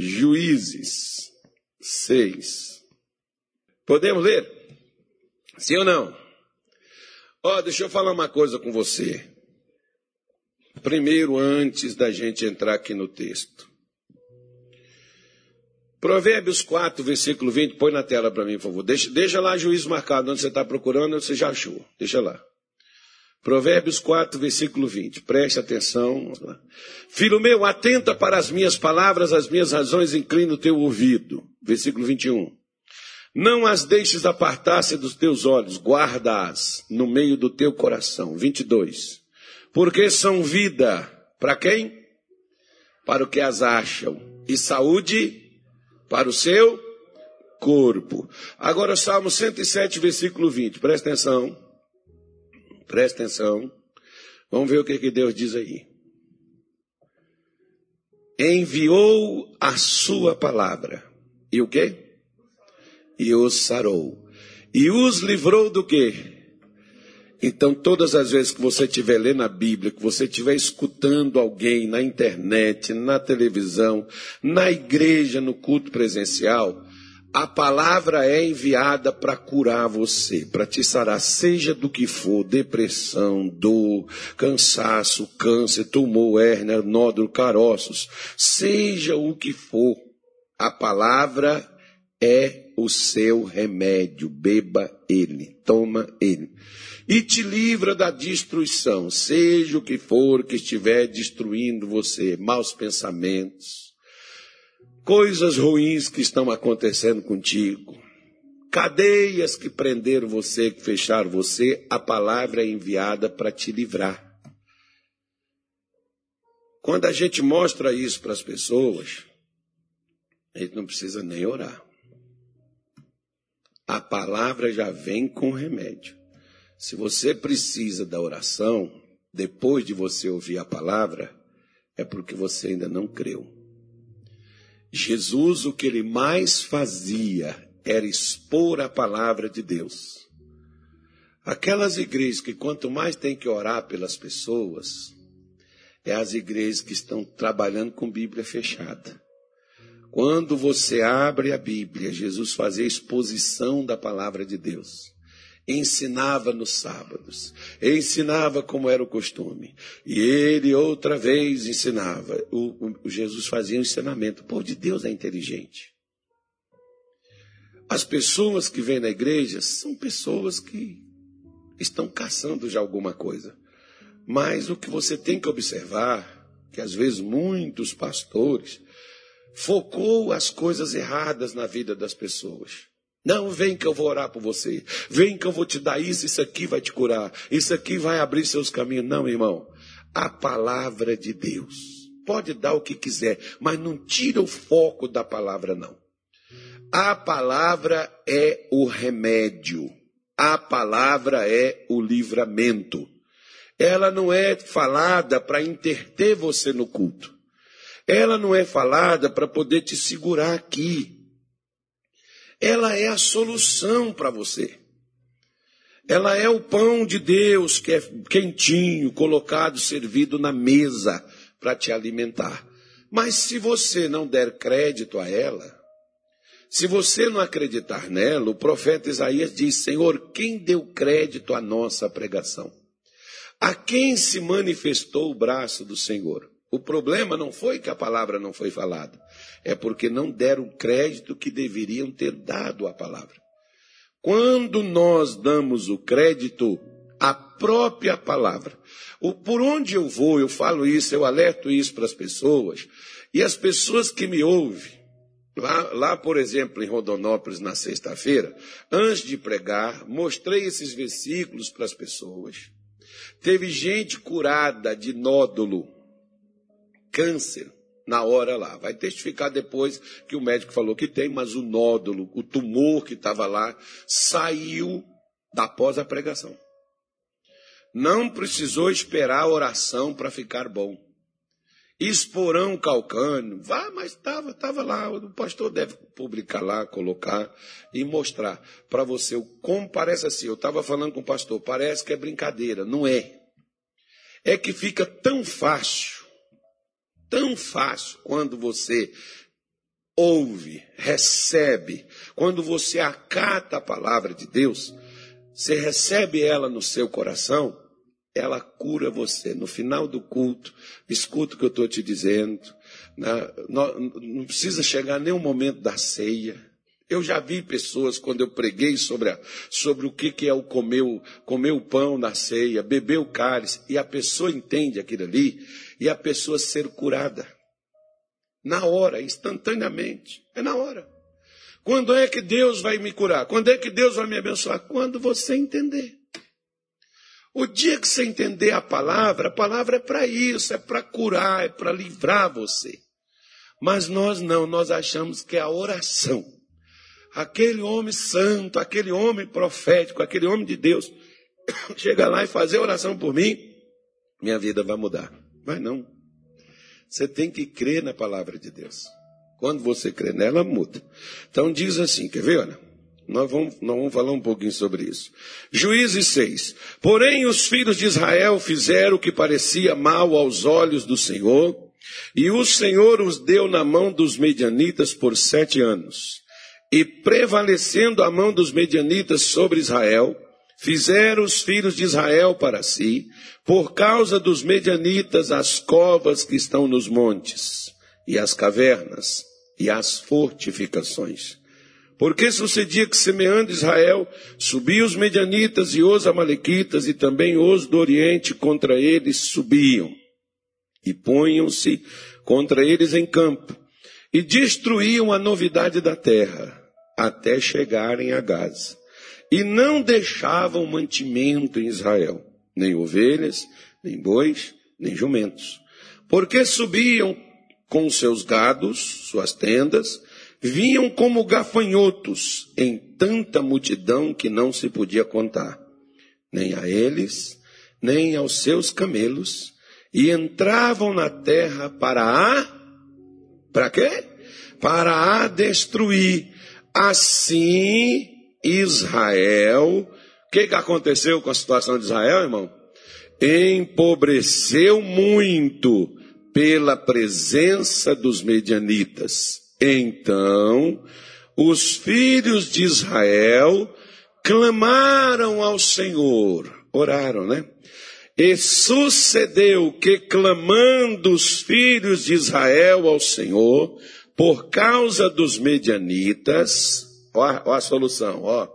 Juízes 6. Podemos ler? Sim ou não? Ó, oh, deixa eu falar uma coisa com você. Primeiro, antes da gente entrar aqui no texto. Provérbios 4, versículo 20, põe na tela para mim, por favor. Deixa, deixa lá juízo marcado, onde você está procurando, você já achou. Deixa lá. Provérbios 4, versículo 20. Preste atenção. Filho meu, atenta para as minhas palavras, as minhas razões, inclina o teu ouvido. Versículo 21. Não as deixes apartar-se dos teus olhos, guarda-as no meio do teu coração. 22. Porque são vida para quem? Para o que as acham. E saúde para o seu corpo. Agora, Salmo 107, versículo 20. Presta atenção. Presta atenção. Vamos ver o que, que Deus diz aí. Enviou a sua palavra. E o quê? E os sarou. E os livrou do quê? Então, todas as vezes que você estiver lendo a Bíblia, que você estiver escutando alguém na internet, na televisão, na igreja, no culto presencial, a palavra é enviada para curar você, para te sarar, seja do que for, depressão, dor, cansaço, câncer, tumor, hérnia, nódulo, caroços, seja o que for, a palavra é o seu remédio, beba ele, toma ele. E te livra da destruição, seja o que for que estiver destruindo você, maus pensamentos, coisas ruins que estão acontecendo contigo, cadeias que prenderam você, que fecharam você, a palavra é enviada para te livrar. Quando a gente mostra isso para as pessoas, a gente não precisa nem orar. A palavra já vem com remédio. Se você precisa da oração, depois de você ouvir a palavra, é porque você ainda não creu. Jesus, o que ele mais fazia era expor a palavra de Deus. Aquelas igrejas que quanto mais tem que orar pelas pessoas, é as igrejas que estão trabalhando com Bíblia fechada. Quando você abre a Bíblia, Jesus fazia exposição da palavra de Deus ensinava nos sábados, ensinava como era o costume. E ele outra vez ensinava. O, o, Jesus fazia um ensinamento. O povo de Deus é inteligente. As pessoas que vêm na igreja são pessoas que estão caçando já alguma coisa. Mas o que você tem que observar, que às vezes muitos pastores focou as coisas erradas na vida das pessoas. Não, vem que eu vou orar por você. Vem que eu vou te dar isso, isso aqui vai te curar. Isso aqui vai abrir seus caminhos. Não, irmão. A palavra de Deus. Pode dar o que quiser, mas não tira o foco da palavra, não. A palavra é o remédio. A palavra é o livramento. Ela não é falada para interter você no culto. Ela não é falada para poder te segurar aqui ela é a solução para você. Ela é o pão de Deus que é quentinho, colocado, servido na mesa para te alimentar. Mas se você não der crédito a ela, se você não acreditar nela, o profeta Isaías diz: Senhor, quem deu crédito à nossa pregação? A quem se manifestou o braço do Senhor? O problema não foi que a palavra não foi falada, é porque não deram crédito que deveriam ter dado à palavra. Quando nós damos o crédito à própria palavra, o, por onde eu vou, eu falo isso, eu alerto isso para as pessoas, e as pessoas que me ouvem, lá, lá por exemplo, em Rodonópolis, na sexta-feira, antes de pregar, mostrei esses versículos para as pessoas. Teve gente curada de nódulo câncer na hora lá. Vai testificar depois que o médico falou que tem, mas o nódulo, o tumor que estava lá, saiu após a pregação. Não precisou esperar a oração para ficar bom. Esporão calcânio, vá, mas estava, estava lá. O pastor deve publicar lá, colocar e mostrar para você o como parece assim. Eu estava falando com o pastor, parece que é brincadeira, não é. É que fica tão fácil tão fácil quando você ouve, recebe, quando você acata a palavra de Deus, você recebe ela no seu coração, ela cura você. No final do culto, escuta o que eu estou te dizendo. Né? Não, precisa chegar nem momento da ceia. Eu já vi pessoas, quando eu preguei sobre, a, sobre o que, que é o comer, o comer o pão na ceia, beber o cálice, e a pessoa entende aquilo ali, e a pessoa ser curada. Na hora, instantaneamente. É na hora. Quando é que Deus vai me curar? Quando é que Deus vai me abençoar? Quando você entender. O dia que você entender a palavra, a palavra é para isso, é para curar, é para livrar você. Mas nós não, nós achamos que é a oração aquele homem santo, aquele homem profético, aquele homem de Deus, chega lá e fazer oração por mim, minha vida vai mudar. Mas não. Você tem que crer na palavra de Deus. Quando você crê nela, muda. Então diz assim, quer ver, olha? Nós vamos, nós vamos falar um pouquinho sobre isso. Juízes 6. Porém, os filhos de Israel fizeram o que parecia mal aos olhos do Senhor, e o Senhor os deu na mão dos medianitas por sete anos. E prevalecendo a mão dos medianitas sobre Israel, fizeram os filhos de Israel para si, por causa dos medianitas, as covas que estão nos montes, e as cavernas, e as fortificações. Porque sucedia que, semeando Israel, subiam os medianitas e os amalequitas, e também os do Oriente contra eles subiam, e punham-se contra eles em campo, e destruíam a novidade da terra até chegarem a Gaza. E não deixavam mantimento em Israel, nem ovelhas, nem bois, nem jumentos. Porque subiam com seus gados, suas tendas, vinham como gafanhotos em tanta multidão que não se podia contar, nem a eles, nem aos seus camelos, e entravam na terra para a para quê? Para a destruir, Assim, Israel, o que, que aconteceu com a situação de Israel, irmão? Empobreceu muito pela presença dos medianitas. Então, os filhos de Israel clamaram ao Senhor, oraram, né? E sucedeu que, clamando os filhos de Israel ao Senhor, por causa dos medianitas, ó, ó a solução, ó.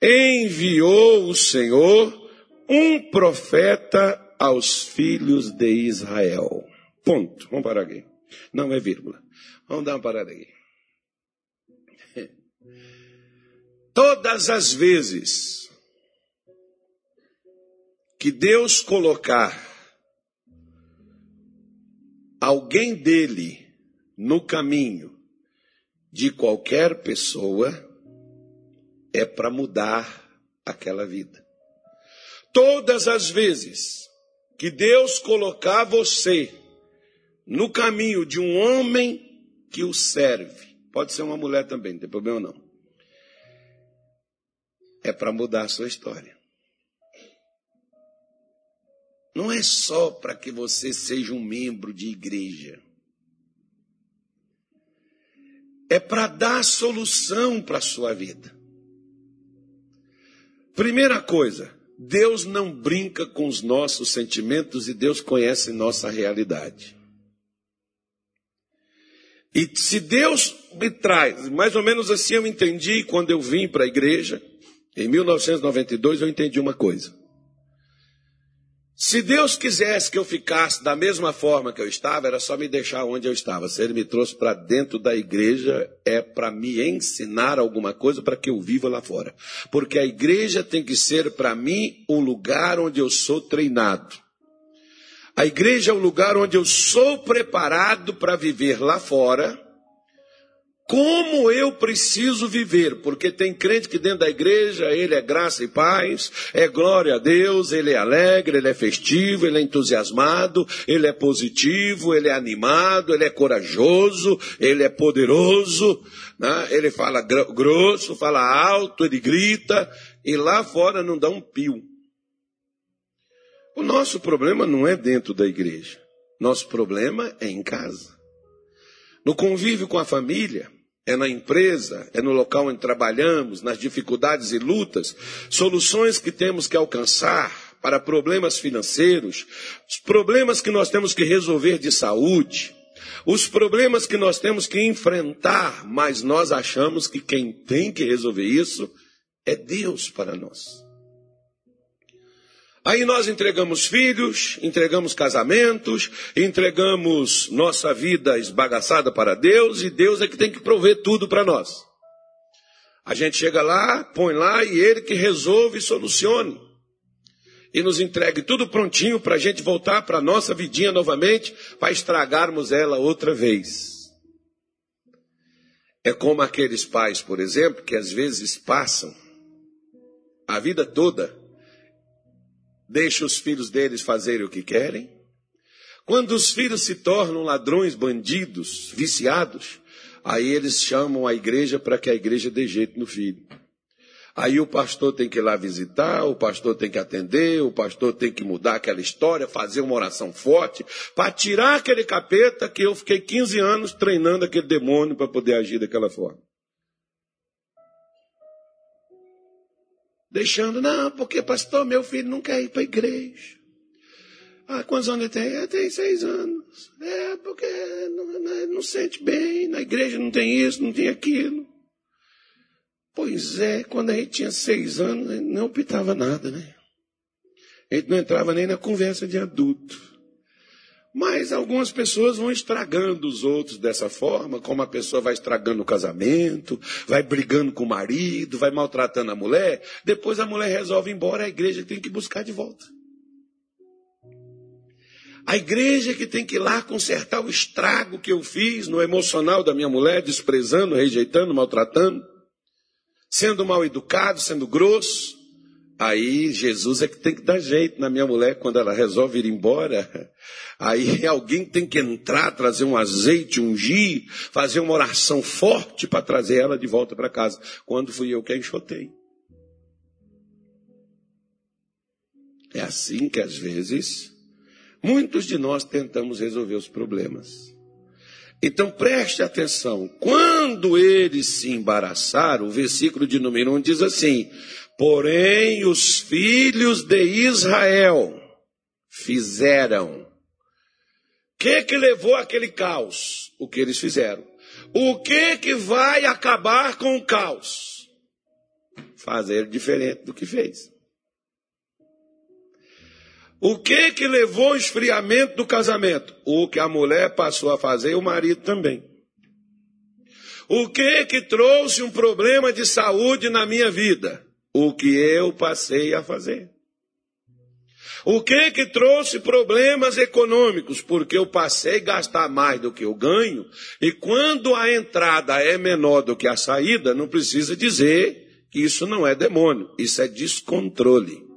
Enviou o Senhor um profeta aos filhos de Israel. Ponto. Vamos parar aqui. Não é vírgula. Vamos dar uma parada aqui. Todas as vezes que Deus colocar alguém dele no caminho de qualquer pessoa é para mudar aquela vida. Todas as vezes que Deus colocar você no caminho de um homem que o serve, pode ser uma mulher também, não tem problema não. É para mudar a sua história. Não é só para que você seja um membro de igreja é para dar solução para a sua vida. Primeira coisa, Deus não brinca com os nossos sentimentos e Deus conhece nossa realidade. E se Deus me traz, mais ou menos assim eu entendi quando eu vim para a igreja, em 1992 eu entendi uma coisa. Se Deus quisesse que eu ficasse da mesma forma que eu estava, era só me deixar onde eu estava. Se Ele me trouxe para dentro da igreja, é para me ensinar alguma coisa para que eu viva lá fora. Porque a igreja tem que ser para mim um lugar onde eu sou treinado. A igreja é o lugar onde eu sou preparado para viver lá fora como eu preciso viver, porque tem crente que dentro da igreja ele é graça e paz, é glória a Deus, ele é alegre, ele é festivo, ele é entusiasmado, ele é positivo, ele é animado, ele é corajoso, ele é poderoso, né? ele fala grosso, fala alto, ele grita, e lá fora não dá um pio. O nosso problema não é dentro da igreja, nosso problema é em casa. no convívio com a família, é na empresa, é no local onde trabalhamos, nas dificuldades e lutas, soluções que temos que alcançar para problemas financeiros, os problemas que nós temos que resolver de saúde, os problemas que nós temos que enfrentar, mas nós achamos que quem tem que resolver isso é Deus para nós. Aí nós entregamos filhos, entregamos casamentos, entregamos nossa vida esbagaçada para Deus e Deus é que tem que prover tudo para nós. A gente chega lá, põe lá e Ele que resolve e solucione. E nos entregue tudo prontinho para a gente voltar para a nossa vidinha novamente, para estragarmos ela outra vez. É como aqueles pais, por exemplo, que às vezes passam a vida toda deixa os filhos deles fazerem o que querem. Quando os filhos se tornam ladrões, bandidos, viciados, aí eles chamam a igreja para que a igreja dê jeito no filho. Aí o pastor tem que ir lá visitar, o pastor tem que atender, o pastor tem que mudar aquela história, fazer uma oração forte, para tirar aquele capeta que eu fiquei 15 anos treinando aquele demônio para poder agir daquela forma. Deixando, não, porque pastor, meu filho não quer ir para a igreja. Ah, quantos anos ele tem? Ele tem seis anos. É, porque não, não, não sente bem, na igreja não tem isso, não tem aquilo. Pois é, quando a gente tinha seis anos, não optava nada, né? A gente não entrava nem na conversa de adulto. Mas algumas pessoas vão estragando os outros dessa forma, como a pessoa vai estragando o casamento, vai brigando com o marido, vai maltratando a mulher. Depois a mulher resolve ir embora, a igreja tem que buscar de volta. A igreja que tem que ir lá consertar o estrago que eu fiz no emocional da minha mulher, desprezando, rejeitando, maltratando, sendo mal educado, sendo grosso. Aí Jesus é que tem que dar jeito na minha mulher quando ela resolve ir embora. Aí alguém tem que entrar, trazer um azeite, ungir, fazer uma oração forte para trazer ela de volta para casa. Quando fui eu que a enxotei. É assim que às vezes muitos de nós tentamos resolver os problemas. Então preste atenção. Quando eles se embaraçaram, o versículo de número 1 diz assim: Porém, os filhos de Israel fizeram. O que que levou aquele caos? O que eles fizeram. O que que vai acabar com o caos? Fazer diferente do que fez. O que que levou o esfriamento do casamento? O que a mulher passou a fazer e o marido também. O que que trouxe um problema de saúde na minha vida? O que eu passei a fazer. O que que trouxe problemas econômicos? Porque eu passei a gastar mais do que eu ganho, e quando a entrada é menor do que a saída, não precisa dizer que isso não é demônio, isso é descontrole.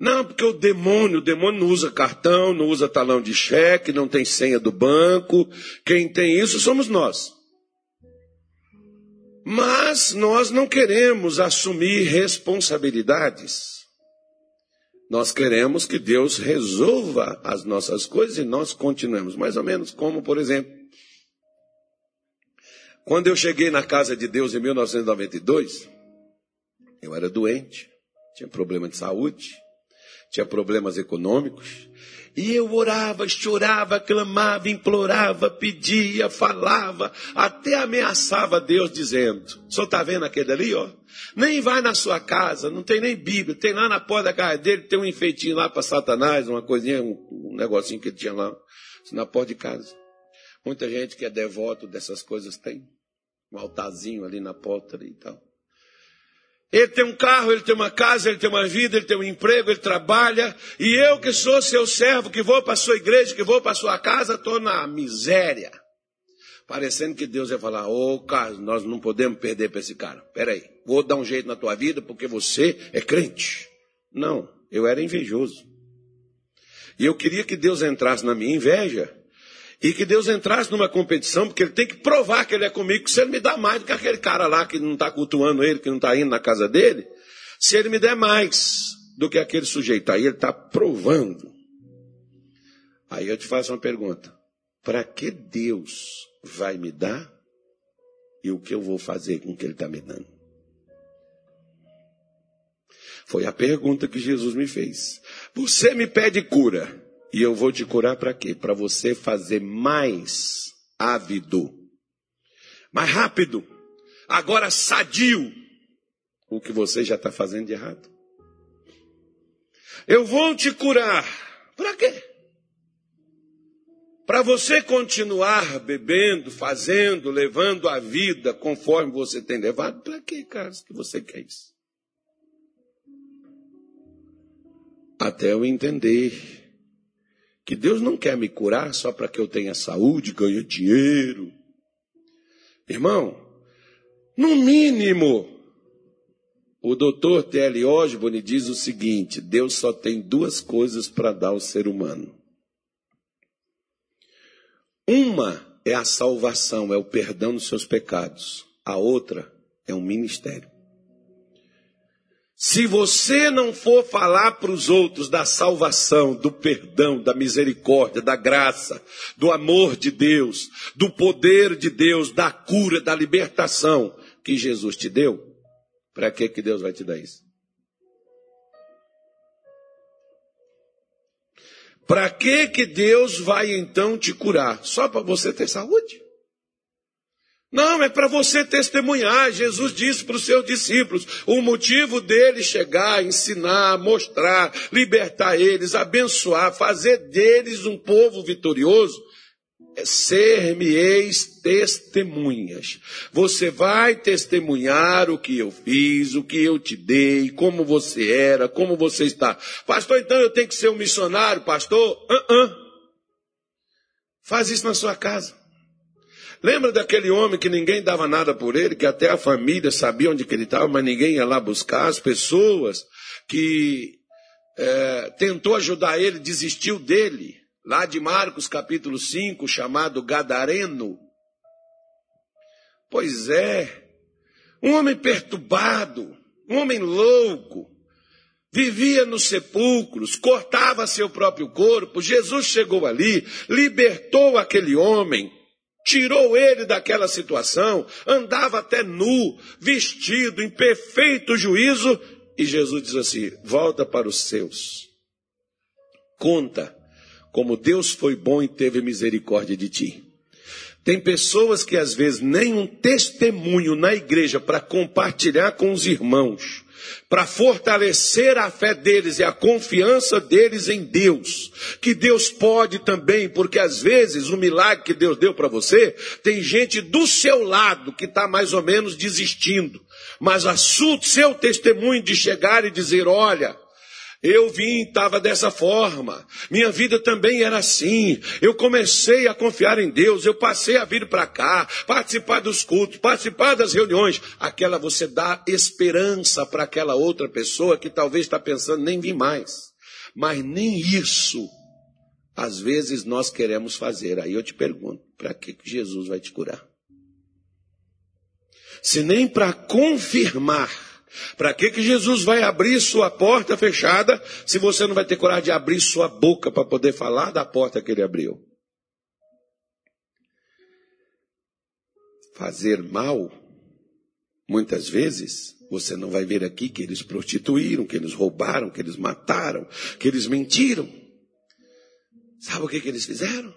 Não, porque o demônio, o demônio não usa cartão, não usa talão de cheque, não tem senha do banco. Quem tem isso somos nós. Mas nós não queremos assumir responsabilidades. Nós queremos que Deus resolva as nossas coisas e nós continuemos. Mais ou menos como, por exemplo, quando eu cheguei na casa de Deus em 1992, eu era doente, tinha problema de saúde, tinha problemas econômicos, e eu orava, chorava, clamava, implorava, pedia, falava, até ameaçava Deus dizendo: "O senhor está vendo aquele ali, ó? Nem vai na sua casa, não tem nem Bíblia, tem lá na porta da casa dele, tem um enfeitinho lá para Satanás, uma coisinha, um, um negocinho que ele tinha lá, na porta de casa. Muita gente que é devoto dessas coisas tem um altarzinho ali na porta e tal. Ele tem um carro, ele tem uma casa, ele tem uma vida, ele tem um emprego, ele trabalha. E eu que sou seu servo, que vou para a sua igreja, que vou para a sua casa, estou na miséria. Parecendo que Deus ia falar, ô oh, Carlos, nós não podemos perder para esse cara. Peraí, vou dar um jeito na tua vida porque você é crente. Não, eu era invejoso. E eu queria que Deus entrasse na minha inveja e que Deus entrasse numa competição, porque ele tem que provar que ele é comigo, se ele me dá mais do que aquele cara lá que não está cultuando ele, que não está indo na casa dele, se ele me der mais do que aquele sujeito, aí ele está provando. Aí eu te faço uma pergunta. para que Deus vai me dar e o que eu vou fazer com o que Ele está me dando. Foi a pergunta que Jesus me fez. Você me pede cura e eu vou te curar para quê? Para você fazer mais ávido, mais rápido, agora sadio, o que você já está fazendo de errado. Eu vou te curar. Para quê? Para você continuar bebendo, fazendo, levando a vida conforme você tem levado? Para que, Carlos, que você quer isso? Até eu entender que Deus não quer me curar só para que eu tenha saúde, ganhe dinheiro. Irmão, no mínimo, o doutor T.L. Osborne diz o seguinte: Deus só tem duas coisas para dar ao ser humano. Uma é a salvação, é o perdão dos seus pecados. A outra é um ministério. Se você não for falar para os outros da salvação, do perdão, da misericórdia, da graça, do amor de Deus, do poder de Deus, da cura, da libertação que Jesus te deu, para que que Deus vai te dar isso? Para que que Deus vai então te curar? Só para você ter saúde? Não, é para você testemunhar. Jesus disse para os seus discípulos: o motivo deles chegar, ensinar, mostrar, libertar eles, abençoar, fazer deles um povo vitorioso, ser-me-eis testemunhas. Você vai testemunhar o que eu fiz, o que eu te dei, como você era, como você está. Pastor, então eu tenho que ser um missionário, pastor? Uh -uh. Faz isso na sua casa. Lembra daquele homem que ninguém dava nada por ele, que até a família sabia onde ele estava, mas ninguém ia lá buscar? As pessoas que é, tentou ajudar ele, desistiu dele lá de Marcos capítulo 5, chamado Gadareno. Pois é, um homem perturbado, um homem louco, vivia nos sepulcros, cortava seu próprio corpo. Jesus chegou ali, libertou aquele homem, tirou ele daquela situação, andava até nu, vestido, em perfeito juízo, e Jesus diz assim: volta para os seus, conta como Deus foi bom e teve misericórdia de ti. Tem pessoas que às vezes nem um testemunho na igreja para compartilhar com os irmãos, para fortalecer a fé deles e a confiança deles em Deus, que Deus pode também, porque às vezes o milagre que Deus deu para você, tem gente do seu lado que está mais ou menos desistindo, mas a seu testemunho de chegar e dizer: olha, eu vim, estava dessa forma. Minha vida também era assim. Eu comecei a confiar em Deus. Eu passei a vir para cá, participar dos cultos, participar das reuniões. Aquela você dá esperança para aquela outra pessoa que talvez está pensando nem vir mais. Mas nem isso, às vezes, nós queremos fazer. Aí eu te pergunto: para que Jesus vai te curar? Se nem para confirmar para que, que Jesus vai abrir sua porta fechada se você não vai ter coragem de abrir sua boca para poder falar da porta que ele abriu? Fazer mal, muitas vezes, você não vai ver aqui que eles prostituíram, que eles roubaram, que eles mataram, que eles mentiram. Sabe o que, que eles fizeram?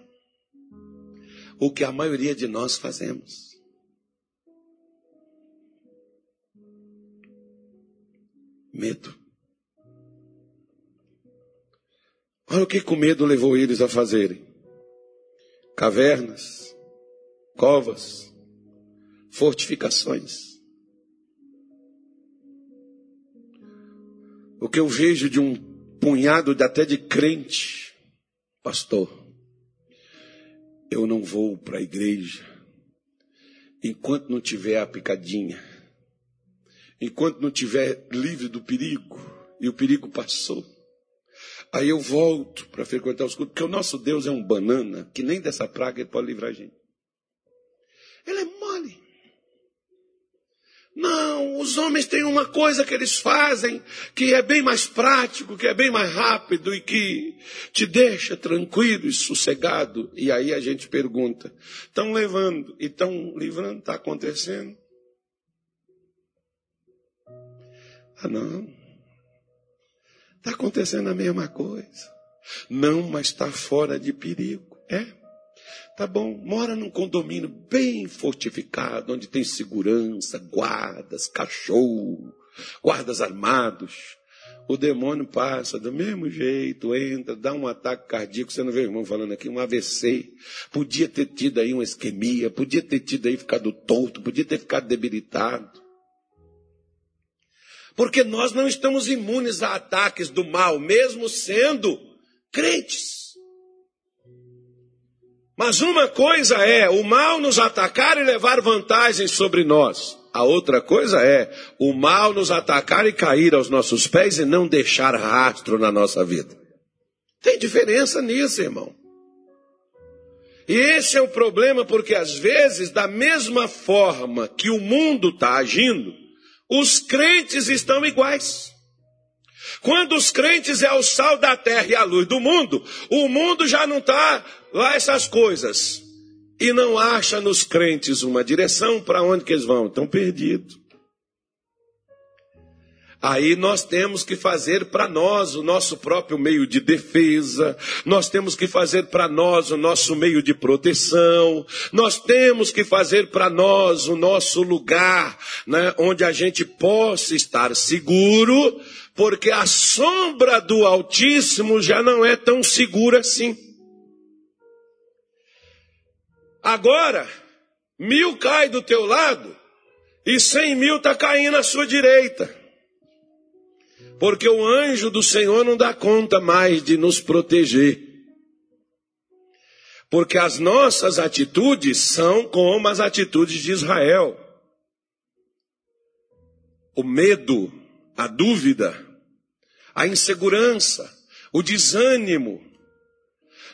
O que a maioria de nós fazemos. Medo. Olha o que o medo levou eles a fazerem: cavernas, covas, fortificações. O que eu vejo de um punhado de, até de crente, pastor, eu não vou para a igreja enquanto não tiver a picadinha enquanto não tiver livre do perigo, e o perigo passou. Aí eu volto para frequentar os cultos, porque o nosso Deus é um banana, que nem dessa praga ele pode livrar a gente. Ele é mole. Não, os homens têm uma coisa que eles fazem que é bem mais prático, que é bem mais rápido e que te deixa tranquilo e sossegado. E aí a gente pergunta: estão levando e estão livrando? Está acontecendo? Ah, não. Está acontecendo a mesma coisa. Não, mas está fora de perigo. É. Tá bom, mora num condomínio bem fortificado, onde tem segurança, guardas, cachorro, guardas armados. O demônio passa do mesmo jeito, entra, dá um ataque cardíaco. Você não vê o irmão falando aqui, um AVC. Podia ter tido aí uma isquemia, podia ter tido aí ficado torto, podia ter ficado debilitado. Porque nós não estamos imunes a ataques do mal, mesmo sendo crentes. Mas uma coisa é o mal nos atacar e levar vantagem sobre nós. A outra coisa é o mal nos atacar e cair aos nossos pés e não deixar rastro na nossa vida. Tem diferença nisso, irmão. E esse é o problema, porque às vezes, da mesma forma que o mundo está agindo, os crentes estão iguais. Quando os crentes é o sal da terra e a luz do mundo, o mundo já não está lá essas coisas. E não acha nos crentes uma direção para onde que eles vão. Estão perdidos. Aí nós temos que fazer para nós o nosso próprio meio de defesa, nós temos que fazer para nós o nosso meio de proteção, nós temos que fazer para nós o nosso lugar né, onde a gente possa estar seguro, porque a sombra do Altíssimo já não é tão segura assim. Agora, mil cai do teu lado e cem mil está caindo à sua direita. Porque o anjo do Senhor não dá conta mais de nos proteger. Porque as nossas atitudes são como as atitudes de Israel. O medo, a dúvida, a insegurança, o desânimo,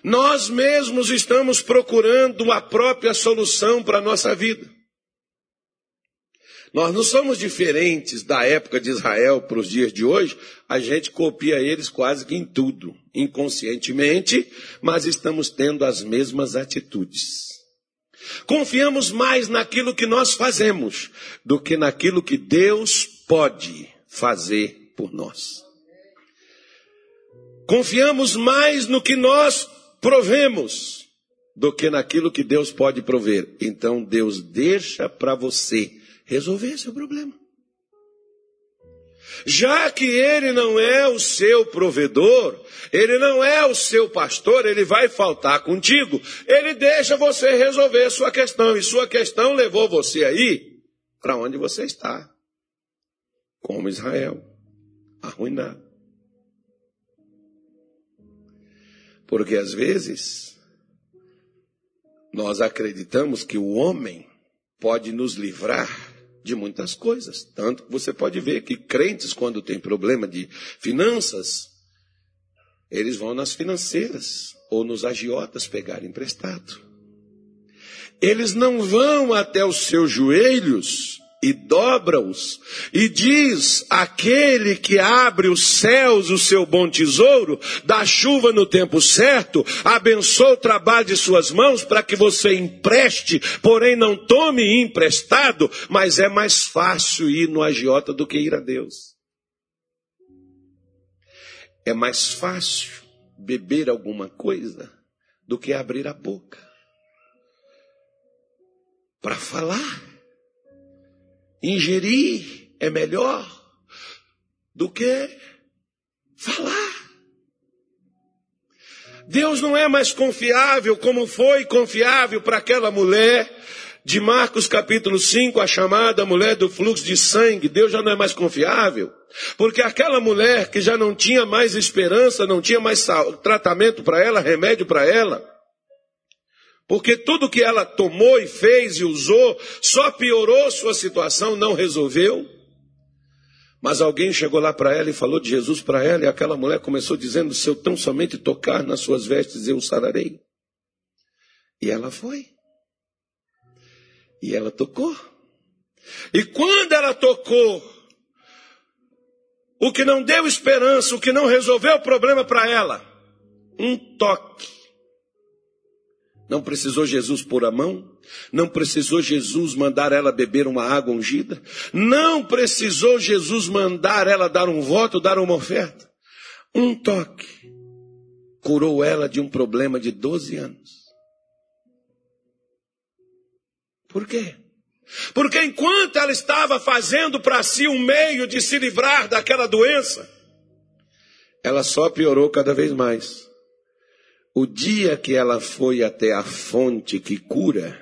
nós mesmos estamos procurando a própria solução para a nossa vida. Nós não somos diferentes da época de Israel para os dias de hoje, a gente copia eles quase que em tudo, inconscientemente, mas estamos tendo as mesmas atitudes. Confiamos mais naquilo que nós fazemos do que naquilo que Deus pode fazer por nós. Confiamos mais no que nós provemos do que naquilo que Deus pode prover. Então Deus deixa para você resolver seu problema. Já que ele não é o seu provedor, ele não é o seu pastor, ele vai faltar contigo, ele deixa você resolver sua questão, e sua questão levou você aí para onde você está. Como Israel, arruinado. Porque às vezes nós acreditamos que o homem pode nos livrar de muitas coisas. Tanto que você pode ver que crentes, quando tem problema de finanças, eles vão nas financeiras ou nos agiotas pegar emprestado. Eles não vão até os seus joelhos e dobra-os, e diz: aquele que abre os céus, o seu bom tesouro, dá chuva no tempo certo, abençoa o trabalho de suas mãos para que você empreste, porém não tome emprestado, mas é mais fácil ir no agiota do que ir a Deus. É mais fácil beber alguma coisa do que abrir a boca para falar. Ingerir é melhor do que falar. Deus não é mais confiável como foi confiável para aquela mulher de Marcos capítulo 5, a chamada mulher do fluxo de sangue. Deus já não é mais confiável. Porque aquela mulher que já não tinha mais esperança, não tinha mais tratamento para ela, remédio para ela, porque tudo que ela tomou e fez e usou só piorou sua situação, não resolveu. Mas alguém chegou lá para ela e falou de Jesus para ela, e aquela mulher começou dizendo: Se eu tão somente tocar nas suas vestes, eu sararei. E ela foi. E ela tocou. E quando ela tocou, o que não deu esperança, o que não resolveu o problema para ela, um toque. Não precisou Jesus pôr a mão, não precisou Jesus mandar ela beber uma água ungida, não precisou Jesus mandar ela dar um voto, dar uma oferta. Um toque curou ela de um problema de 12 anos. Por quê? Porque enquanto ela estava fazendo para si um meio de se livrar daquela doença, ela só piorou cada vez mais. O dia que ela foi até a fonte que cura,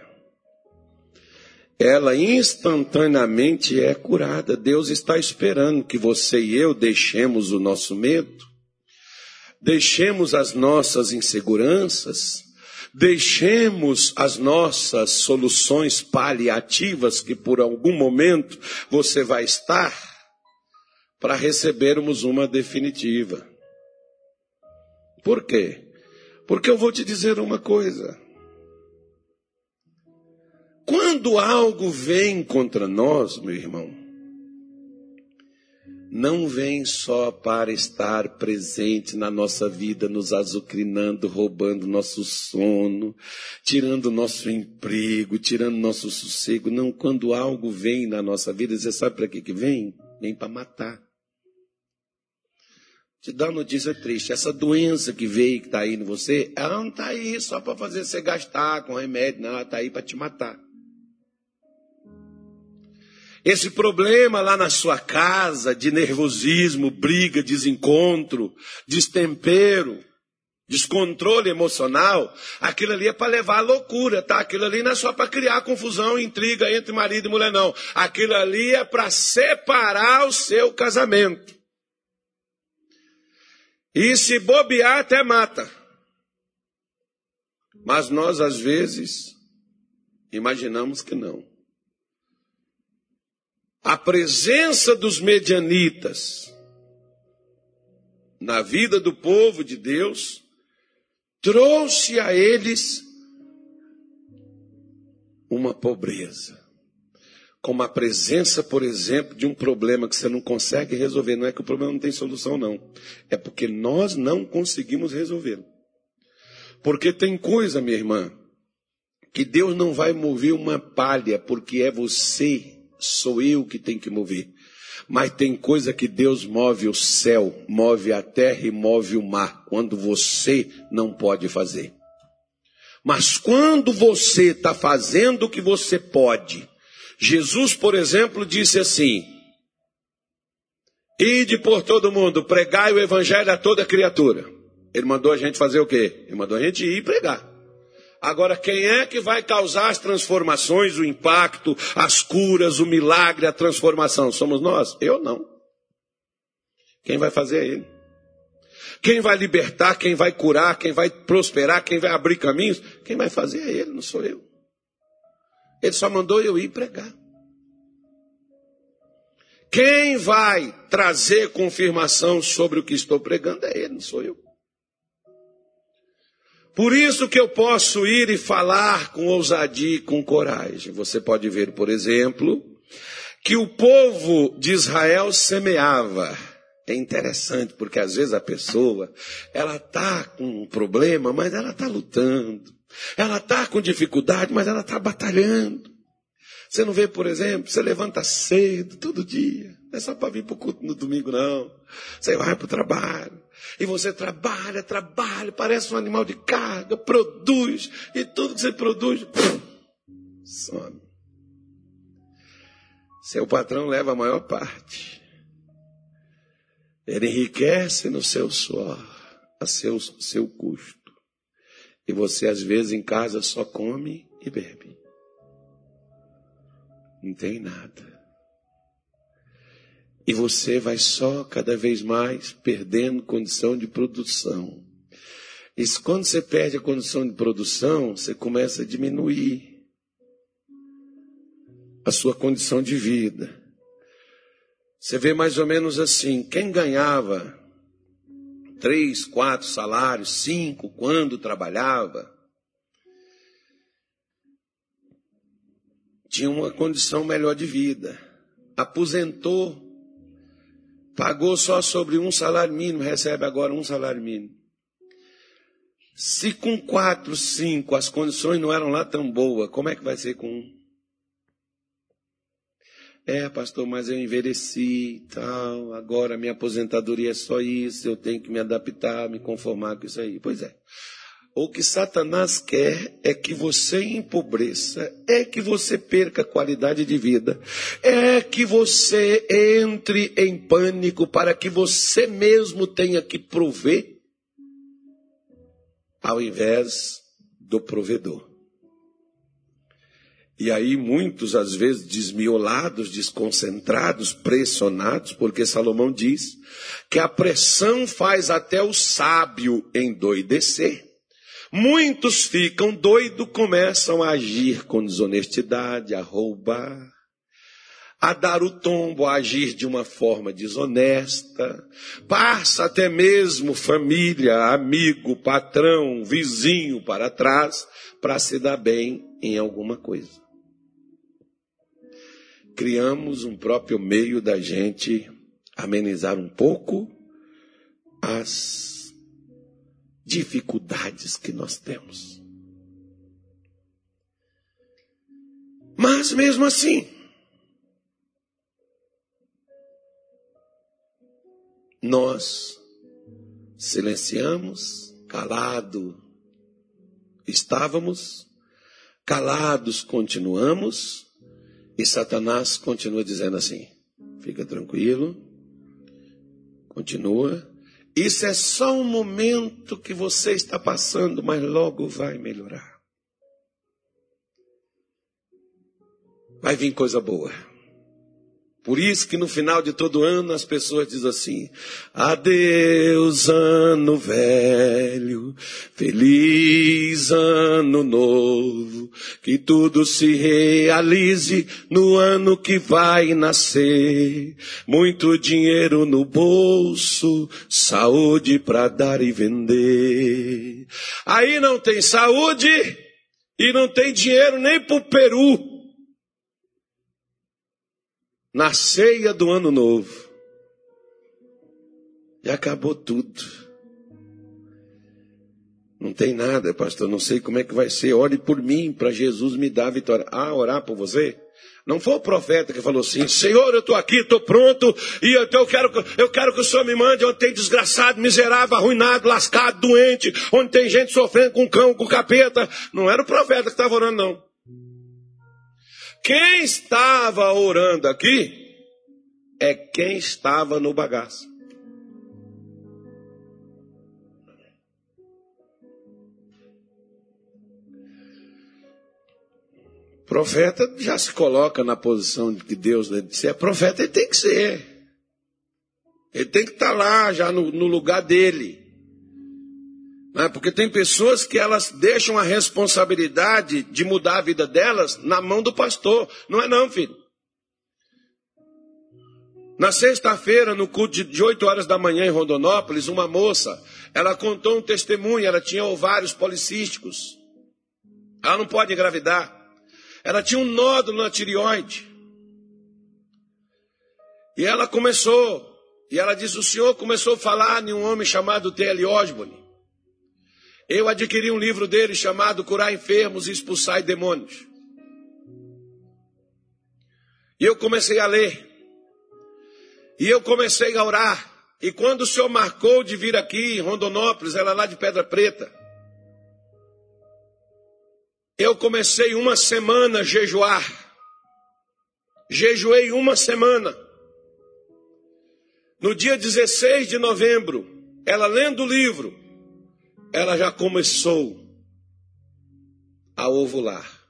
ela instantaneamente é curada. Deus está esperando que você e eu deixemos o nosso medo, deixemos as nossas inseguranças, Deixemos as nossas soluções paliativas, que por algum momento você vai estar, para recebermos uma definitiva. Por quê? Porque eu vou te dizer uma coisa. Quando algo vem contra nós, meu irmão, não vem só para estar presente na nossa vida, nos azucrinando, roubando nosso sono, tirando nosso emprego, tirando nosso sossego. Não, quando algo vem na nossa vida, você sabe para que, que vem? Vem para matar. Te dá notícia triste. Essa doença que veio, que está aí em você, ela não está aí só para fazer você gastar com remédio, não, ela está aí para te matar. Esse problema lá na sua casa de nervosismo, briga, desencontro, destempero, descontrole emocional, aquilo ali é para levar à loucura, tá? Aquilo ali não é só para criar confusão, intriga entre marido e mulher, não. Aquilo ali é para separar o seu casamento. E se bobear, até mata. Mas nós, às vezes, imaginamos que não a presença dos medianitas na vida do povo de Deus trouxe a eles uma pobreza. Como a presença, por exemplo, de um problema que você não consegue resolver. Não é que o problema não tem solução, não. É porque nós não conseguimos resolver. Porque tem coisa, minha irmã, que Deus não vai mover uma palha, porque é você sou eu que tenho que mover. Mas tem coisa que Deus move o céu, move a terra e move o mar, quando você não pode fazer. Mas quando você está fazendo o que você pode, Jesus, por exemplo, disse assim: Ide por todo mundo, pregai o evangelho a toda criatura. Ele mandou a gente fazer o quê? Ele mandou a gente ir pregar. Agora, quem é que vai causar as transformações, o impacto, as curas, o milagre, a transformação? Somos nós? Eu não. Quem vai fazer é Ele. Quem vai libertar, quem vai curar, quem vai prosperar, quem vai abrir caminhos, quem vai fazer é Ele, não sou eu. Ele só mandou eu ir pregar. Quem vai trazer confirmação sobre o que estou pregando é Ele, não sou eu. Por isso que eu posso ir e falar com ousadia e com coragem. Você pode ver, por exemplo, que o povo de Israel semeava. É interessante porque às vezes a pessoa, ela tá com um problema, mas ela tá lutando. Ela tá com dificuldade, mas ela tá batalhando. Você não vê, por exemplo, você levanta cedo todo dia. Não é só para vir para o culto no domingo, não. Você vai para o trabalho. E você trabalha, trabalha, parece um animal de carga, produz, e tudo que você produz, pum, some. Seu patrão leva a maior parte. Ele enriquece no seu suor, a seu, seu custo. E você, às vezes, em casa só come e bebe. Não tem nada. E você vai só cada vez mais perdendo condição de produção. E quando você perde a condição de produção, você começa a diminuir a sua condição de vida. Você vê mais ou menos assim: quem ganhava três, quatro salários, cinco, quando trabalhava, tinha uma condição melhor de vida, aposentou, pagou só sobre um salário mínimo, recebe agora um salário mínimo. Se com quatro, cinco as condições não eram lá tão boas, como é que vai ser com um? É, pastor, mas eu envelheci e tal, agora minha aposentadoria é só isso, eu tenho que me adaptar, me conformar com isso aí. Pois é. O que Satanás quer é que você empobreça, é que você perca qualidade de vida, é que você entre em pânico para que você mesmo tenha que prover ao invés do provedor. E aí muitos, às vezes, desmiolados, desconcentrados, pressionados, porque Salomão diz que a pressão faz até o sábio endoidecer. Muitos ficam doidos, começam a agir com desonestidade, a roubar, a dar o tombo, a agir de uma forma desonesta, passa até mesmo família, amigo, patrão, vizinho para trás, para se dar bem em alguma coisa. Criamos um próprio meio da gente amenizar um pouco as dificuldades que nós temos. Mas mesmo assim, nós silenciamos, calado estávamos, calados continuamos, e Satanás continua dizendo assim: fica tranquilo, continua. Isso é só um momento que você está passando, mas logo vai melhorar. Vai vir coisa boa. Por isso que no final de todo ano as pessoas dizem assim: Adeus, ano velho, feliz ano novo, que tudo se realize no ano que vai nascer. Muito dinheiro no bolso, saúde para dar e vender. Aí não tem saúde e não tem dinheiro nem pro Peru na ceia do ano novo. E acabou tudo. Não tem nada, pastor. Não sei como é que vai ser. Ore por mim, para Jesus me dar a vitória. Ah, orar por você? Não foi o profeta que falou assim: Senhor, eu estou aqui, estou pronto, e eu, eu, quero, eu quero que o Senhor me mande onde tem desgraçado, miserável, arruinado, lascado, doente, onde tem gente sofrendo com cão, com capeta. Não era o profeta que estava orando, não. Quem estava orando aqui é quem estava no bagaço. Profeta já se coloca na posição de que Deus, né, se é profeta, ele tem que ser. Ele tem que estar lá, já no, no lugar dele. Né? Porque tem pessoas que elas deixam a responsabilidade de mudar a vida delas na mão do pastor. Não é não, filho. Na sexta-feira, no culto de 8 horas da manhã em Rondonópolis, uma moça, ela contou um testemunho, ela tinha ovários policísticos. Ela não pode engravidar. Ela tinha um nódulo na tireoide. E ela começou, e ela disse, o senhor começou a falar de um homem chamado T.L. Osborne. Eu adquiri um livro dele chamado Curar Enfermos e Expulsar Demônios. E eu comecei a ler. E eu comecei a orar. E quando o Senhor marcou de vir aqui em Rondonópolis, ela lá de Pedra Preta, eu comecei uma semana a jejuar. Jejuei uma semana. No dia 16 de novembro, ela lendo o livro, ela já começou a ovular.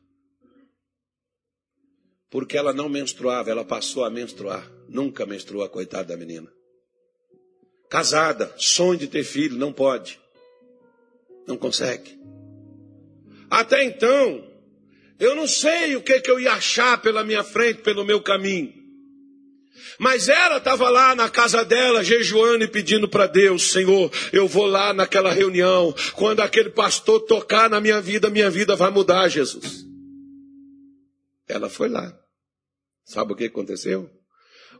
Porque ela não menstruava, ela passou a menstruar. Nunca menstruou a coitada da menina. Casada, sonho de ter filho, não pode. Não consegue. Até então, eu não sei o que, que eu ia achar pela minha frente, pelo meu caminho. Mas ela estava lá na casa dela, jejuando e pedindo para Deus: Senhor, eu vou lá naquela reunião. Quando aquele pastor tocar na minha vida, minha vida vai mudar, Jesus. Ela foi lá. Sabe o que aconteceu?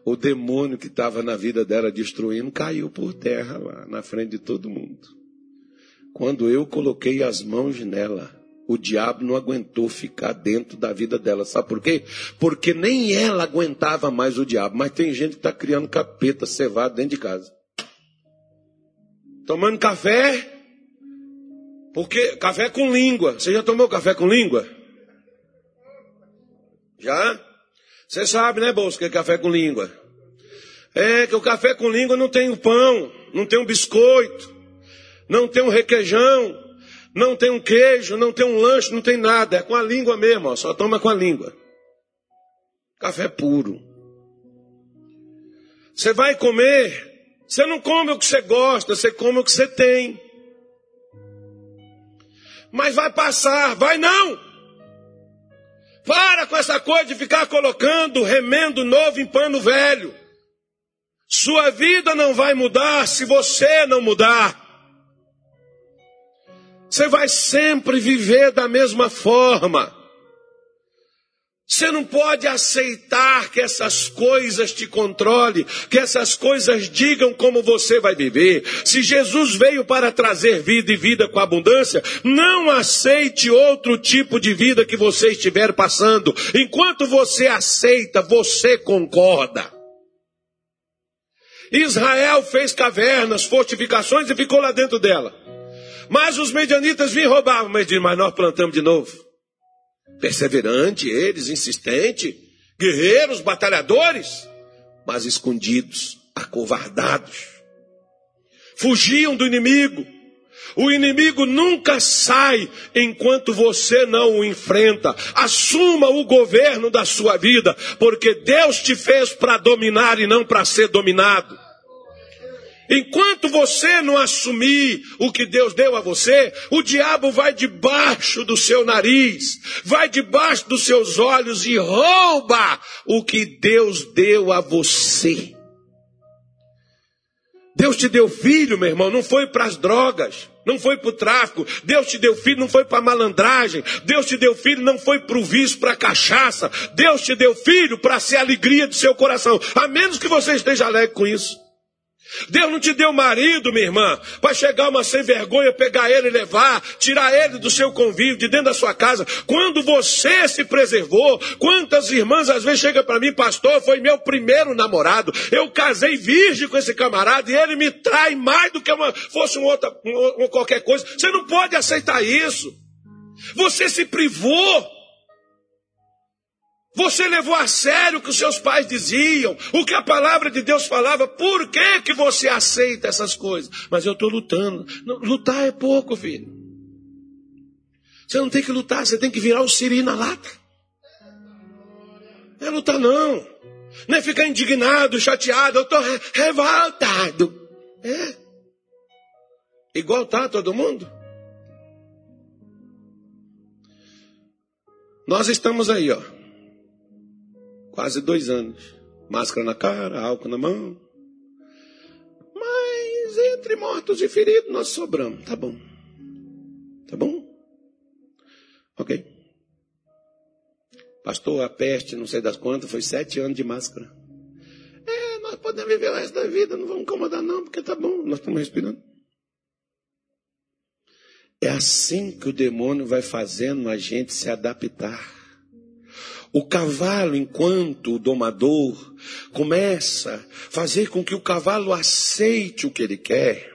O demônio que estava na vida dela destruindo caiu por terra lá na frente de todo mundo. Quando eu coloquei as mãos nela, o diabo não aguentou ficar dentro da vida dela. Sabe por quê? Porque nem ela aguentava mais o diabo. Mas tem gente que está criando capeta cevado dentro de casa. Tomando café. Porque café com língua. Você já tomou café com língua? Já? Você sabe, né, Bolsa, que é café com língua? É que o café com língua não tem o pão, não tem um biscoito, não tem um requeijão, não tem um queijo, não tem um lanche, não tem nada. É com a língua mesmo, ó, só toma com a língua. Café puro. Você vai comer, você não come o que você gosta, você come o que você tem. Mas vai passar, vai não. Para com essa coisa de ficar colocando remendo novo em pano velho. Sua vida não vai mudar se você não mudar. Você vai sempre viver da mesma forma. Você não pode aceitar que essas coisas te controlem, que essas coisas digam como você vai viver. Se Jesus veio para trazer vida e vida com abundância, não aceite outro tipo de vida que você estiver passando. Enquanto você aceita, você concorda. Israel fez cavernas, fortificações e ficou lá dentro dela. Mas os medianitas vinham roubavam, mas nós plantamos de novo. Perseverante eles, insistente, guerreiros, batalhadores, mas escondidos, acovardados. Fugiam do inimigo. O inimigo nunca sai enquanto você não o enfrenta. Assuma o governo da sua vida, porque Deus te fez para dominar e não para ser dominado. Enquanto você não assumir o que Deus deu a você, o diabo vai debaixo do seu nariz, vai debaixo dos seus olhos e rouba o que Deus deu a você. Deus te deu filho, meu irmão, não foi para as drogas, não foi para o tráfico. Deus te deu filho, não foi para malandragem. Deus te deu filho, não foi para o vício, para a cachaça. Deus te deu filho para ser a alegria do seu coração. A menos que você esteja alegre com isso. Deus não te deu marido, minha irmã, para chegar uma sem vergonha, pegar ele e levar, tirar ele do seu convívio, de dentro da sua casa. Quando você se preservou, quantas irmãs às vezes chegam para mim, pastor, foi meu primeiro namorado. Eu casei virgem com esse camarada e ele me trai mais do que uma, fosse um outra, um, qualquer coisa. Você não pode aceitar isso. Você se privou. Você levou a sério o que os seus pais diziam, o que a palavra de Deus falava, por que, que você aceita essas coisas? Mas eu estou lutando. Lutar é pouco, filho. Você não tem que lutar, você tem que virar o siri na lata. Não é lutar, não. Não é ficar indignado, chateado, eu estou revoltado. É. Igual tá todo mundo. Nós estamos aí, ó Quase dois anos. Máscara na cara, álcool na mão. Mas entre mortos e feridos nós sobramos. Tá bom. Tá bom? Ok. Pastor, a peste, não sei das quantas, foi sete anos de máscara. É, nós podemos viver o resto da vida, não vamos incomodar não, porque tá bom, nós estamos respirando. É assim que o demônio vai fazendo a gente se adaptar. O cavalo, enquanto o domador, começa a fazer com que o cavalo aceite o que ele quer.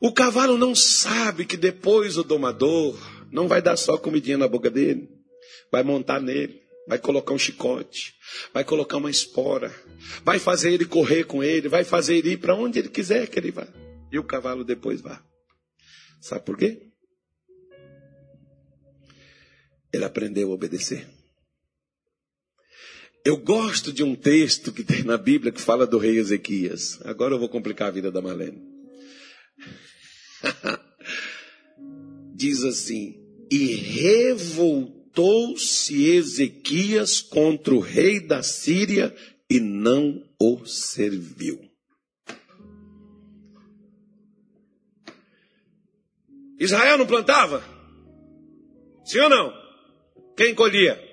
O cavalo não sabe que depois o domador não vai dar só comidinha na boca dele, vai montar nele, vai colocar um chicote, vai colocar uma espora, vai fazer ele correr com ele, vai fazer ele ir para onde ele quiser que ele vá. E o cavalo depois vá. Sabe por quê? Ele aprendeu a obedecer. Eu gosto de um texto que tem na Bíblia que fala do rei Ezequias. Agora eu vou complicar a vida da Marlene. Diz assim: E revoltou-se Ezequias contra o rei da Síria e não o serviu. Israel não plantava? Sim ou não? Quem colhia?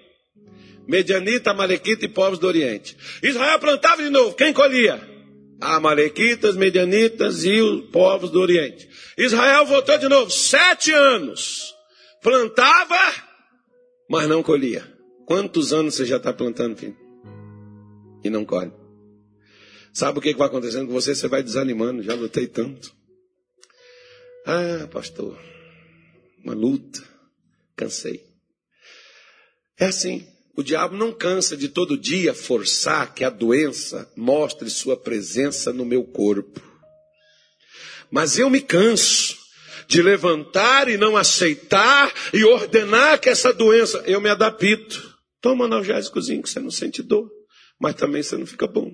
Medianita, Amalequita e povos do Oriente. Israel plantava de novo. Quem colhia? Amalequitas, Medianitas e os povos do Oriente. Israel voltou de novo. Sete anos. Plantava, mas não colhia. Quantos anos você já está plantando, filho? E não colhe. Sabe o que, que vai acontecendo com você? Você vai desanimando. Já lutei tanto. Ah, pastor. Uma luta. Cansei. É assim. O diabo não cansa de todo dia forçar que a doença mostre sua presença no meu corpo. Mas eu me canso de levantar e não aceitar e ordenar que essa doença, eu me adapto. Toma analgésicozinho que você não sente dor, mas também você não fica bom.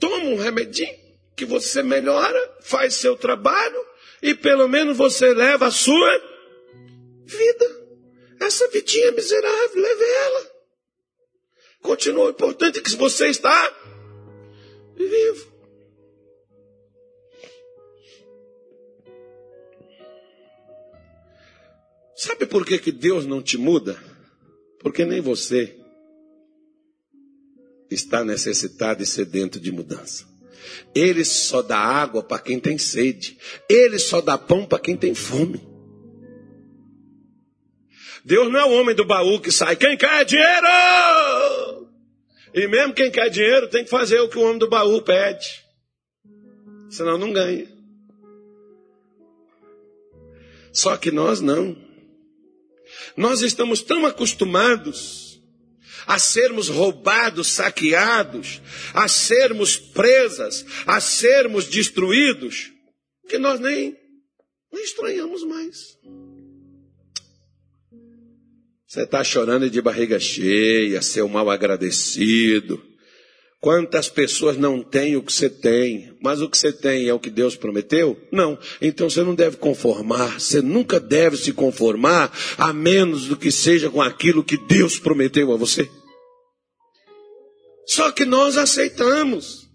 Toma um remedinho que você melhora, faz seu trabalho e pelo menos você leva a sua vida. Essa vidinha miserável, leve ela. Continua. O importante é que você está vivo. Sabe por que, que Deus não te muda? Porque nem você está necessitado e sedento de mudança. Ele só dá água para quem tem sede. Ele só dá pão para quem tem fome. Deus não é o homem do baú que sai, quem quer dinheiro! E mesmo quem quer dinheiro tem que fazer o que o homem do baú pede. Senão não ganha. Só que nós não. Nós estamos tão acostumados a sermos roubados, saqueados, a sermos presas, a sermos destruídos, que nós nem, nem estranhamos mais. Você está chorando de barriga cheia, seu mal agradecido. Quantas pessoas não têm o que você tem, mas o que você tem é o que Deus prometeu? Não. Então você não deve conformar, você nunca deve se conformar, a menos do que seja com aquilo que Deus prometeu a você. Só que nós aceitamos.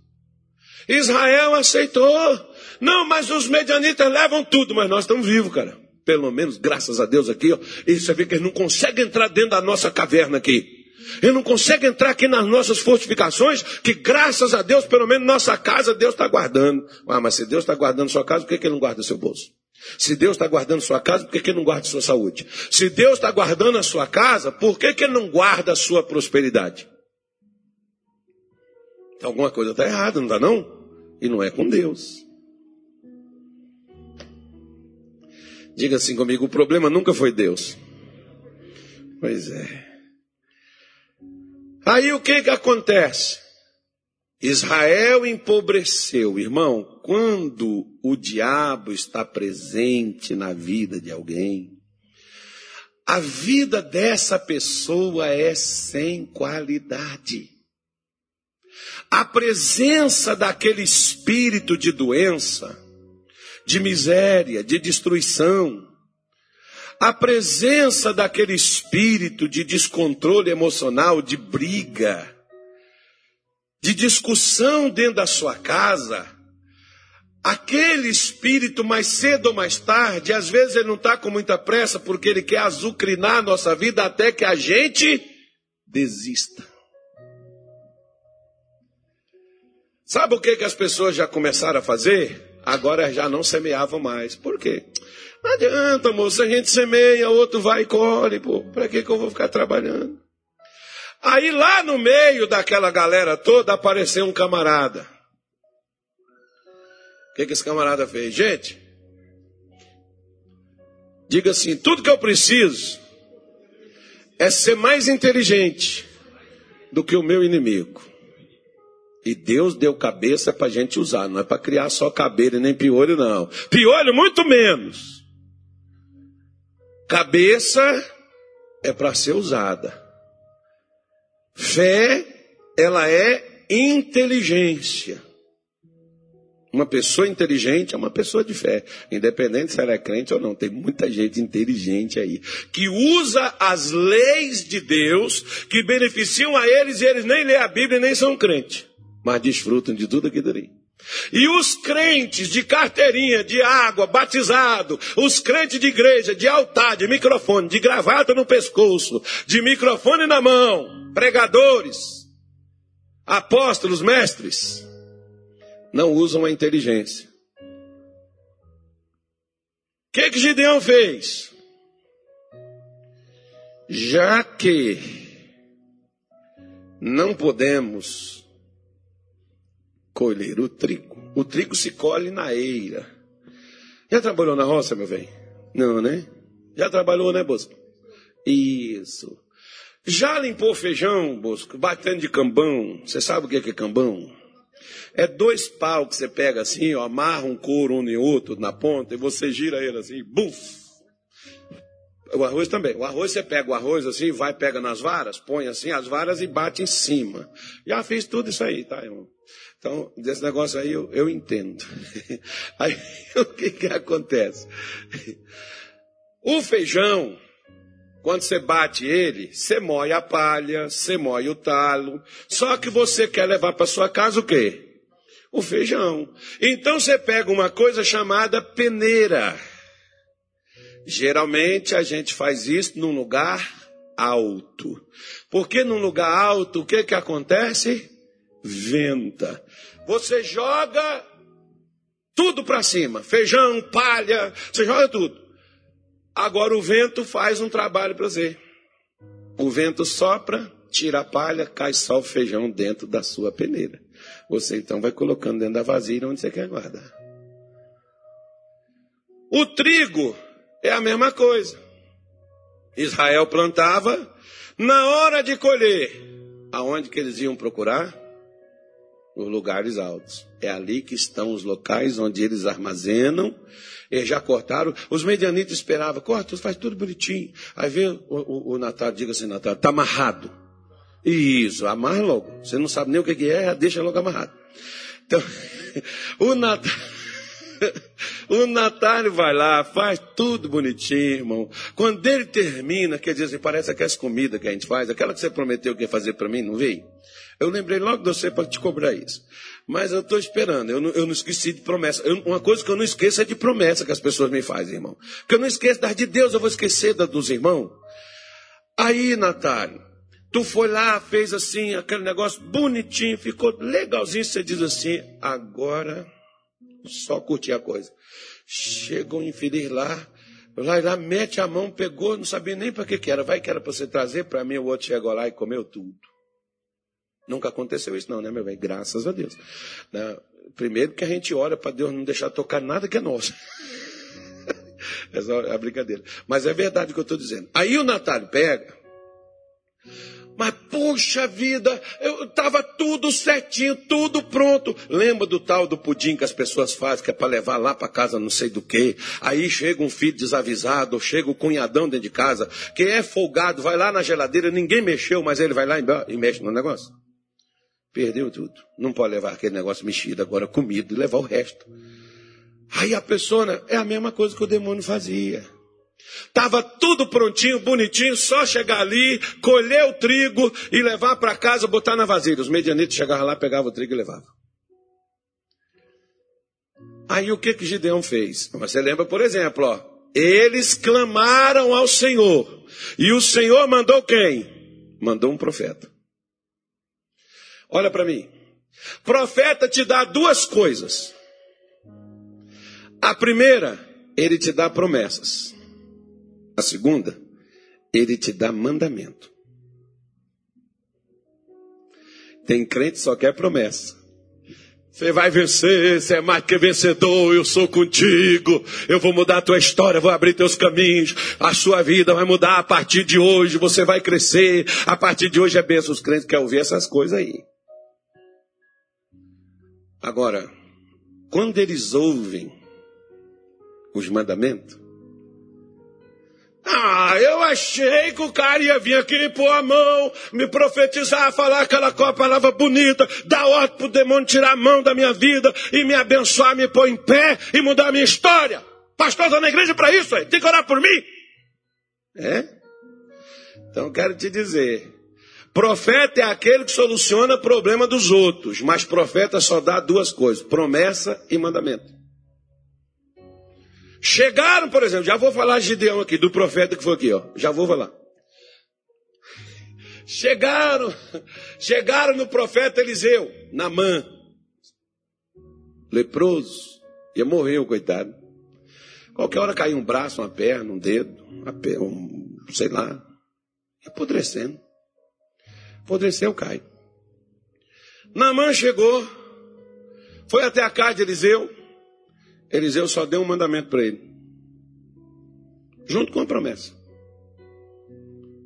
Israel aceitou. Não, mas os medianitas levam tudo, mas nós estamos vivos, cara pelo menos, graças a Deus aqui, ó, e você vê que ele não consegue entrar dentro da nossa caverna aqui. Ele não consegue entrar aqui nas nossas fortificações, que graças a Deus, pelo menos nossa casa, Deus está guardando. Ah, mas se Deus está guardando sua casa, por que, que ele não guarda seu bolso? Se Deus está guardando sua casa, por que, que ele não guarda sua saúde? Se Deus está guardando a sua casa, por que, que ele não guarda a sua prosperidade? Alguma coisa está errada, não está não? E não é com Deus. Diga assim comigo: o problema nunca foi Deus. Pois é. Aí o que que acontece? Israel empobreceu, irmão. Quando o diabo está presente na vida de alguém, a vida dessa pessoa é sem qualidade. A presença daquele espírito de doença de miséria, de destruição. A presença daquele espírito de descontrole emocional, de briga, de discussão dentro da sua casa, aquele espírito mais cedo ou mais tarde, às vezes ele não está com muita pressa porque ele quer azucrinar a nossa vida até que a gente desista. Sabe o que, que as pessoas já começaram a fazer? Agora já não semeavam mais. Por quê? Não adianta, moço, a gente semeia, outro vai e colhe, pô. Para que, que eu vou ficar trabalhando? Aí lá no meio daquela galera toda apareceu um camarada. O que, que esse camarada fez? Gente, diga assim: tudo que eu preciso é ser mais inteligente do que o meu inimigo. E Deus deu cabeça para a gente usar, não é para criar só cabelo nem piolho, não. Piolho, muito menos. Cabeça é para ser usada. Fé, ela é inteligência. Uma pessoa inteligente é uma pessoa de fé, independente se ela é crente ou não. Tem muita gente inteligente aí que usa as leis de Deus que beneficiam a eles e eles nem lêem a Bíblia nem são crentes mas desfrutam de tudo aquilo ali. E os crentes de carteirinha, de água, batizado, os crentes de igreja, de altar, de microfone, de gravata no pescoço, de microfone na mão, pregadores, apóstolos, mestres, não usam a inteligência. O que, que Gideão fez? Já que não podemos colher o trigo. O trigo se colhe na eira. Já trabalhou na roça, meu bem? Não, né? Já trabalhou, né, Bosco? Isso. Já limpou feijão, Bosco, batendo de cambão. Você sabe o que é cambão? É dois pau que você pega assim, ó, amarra um couro um e outro na ponta e você gira ele assim, buf! O arroz também. O arroz você pega o arroz assim, vai, pega nas varas, põe assim as varas e bate em cima. Já fiz tudo isso aí, tá, irmão? Então, desse negócio aí eu, eu entendo. Aí o que, que acontece? O feijão, quando você bate ele, você moe a palha, você moe o talo. Só que você quer levar para sua casa o quê? O feijão. Então você pega uma coisa chamada peneira. Geralmente a gente faz isso num lugar alto. Porque num lugar alto, o que que acontece? Venta. Você joga tudo para cima, feijão, palha, você joga tudo. Agora o vento faz um trabalho para você. O vento sopra, tira a palha, cai só o feijão dentro da sua peneira. Você então vai colocando dentro da vasilha onde você quer guardar. O trigo é a mesma coisa. Israel plantava, na hora de colher, aonde que eles iam procurar? Nos lugares altos. É ali que estão os locais onde eles armazenam. Eles já cortaram. Os medianitas esperavam, corta, faz tudo bonitinho. Aí vem o, o, o Natal, diga assim, Natal, está amarrado. Isso, amarra logo. Você não sabe nem o que é, deixa logo amarrado. Então, o Natal. o Natália vai lá, faz tudo bonitinho, irmão. Quando ele termina, quer dizer assim, parece aquelas comidas que a gente faz, aquela que você prometeu que ia fazer para mim, não veio? Eu lembrei logo de você para te cobrar isso. Mas eu estou esperando, eu não, eu não, esqueci de promessa. Eu, uma coisa que eu não esqueço é de promessa que as pessoas me fazem, irmão. Que eu não esqueço das de Deus, eu vou esquecer das dos irmãos. Aí, Natália, tu foi lá, fez assim, aquele negócio bonitinho, ficou legalzinho, você diz assim, agora só curtir a coisa. Chega um infeliz lá, lá, lá mete a mão, pegou, não sabia nem para que, que era. Vai que era para você trazer para mim, o outro chegou lá e comeu tudo. Nunca aconteceu isso não, né, meu velho? Graças a Deus. Né? Primeiro que a gente ora para Deus não deixar tocar nada que é nosso. Essa é a brincadeira. Mas é verdade o que eu estou dizendo. Aí o Natália pega, mas puxa vida, eu estava tudo certinho, tudo pronto. Lembra do tal do pudim que as pessoas fazem, que é para levar lá para casa não sei do que. Aí chega um filho desavisado, chega o cunhadão dentro de casa, que é folgado, vai lá na geladeira, ninguém mexeu, mas ele vai lá e mexe no negócio. Perdeu tudo. Não pode levar aquele negócio mexido agora, comido, e levar o resto. Aí a pessoa, né, é a mesma coisa que o demônio fazia. Estava tudo prontinho, bonitinho, só chegar ali, colher o trigo e levar para casa, botar na vasilha. Os medianitos chegavam lá, pegavam o trigo e levavam. Aí o que que Gideão fez? Você lembra, por exemplo, ó, eles clamaram ao Senhor. E o Senhor mandou quem? Mandou um profeta. Olha para mim. Profeta te dá duas coisas. A primeira, ele te dá promessas. A segunda, ele te dá mandamento. Tem crente que só quer promessa. Você vai vencer, você é mais que vencedor, eu sou contigo, eu vou mudar a tua história, vou abrir teus caminhos, a sua vida vai mudar a partir de hoje, você vai crescer, a partir de hoje é bênção. Os crentes querem ouvir essas coisas aí. Agora, quando eles ouvem os mandamentos, ah, eu achei que o cara ia vir aqui pôr a mão, me profetizar, falar aquela palavra bonita, dar ordem pro demônio tirar a mão da minha vida e me abençoar, me pôr em pé e mudar a minha história. Pastor, tá na igreja para isso, aí. tem que orar por mim. É? Então quero te dizer, Profeta é aquele que soluciona o problema dos outros, mas profeta só dá duas coisas: promessa e mandamento. Chegaram, por exemplo, já vou falar de Gideão aqui, do profeta que foi aqui, ó. Já vou falar. Chegaram, chegaram no profeta Eliseu, Namã, leproso, ia morrer coitado. Qualquer hora caiu um braço, uma perna, um dedo, um, sei lá, apodrecendo. Apodreceu, cai. Namã chegou, foi até a casa de Eliseu. Eliseu só deu um mandamento para ele, junto com a promessa.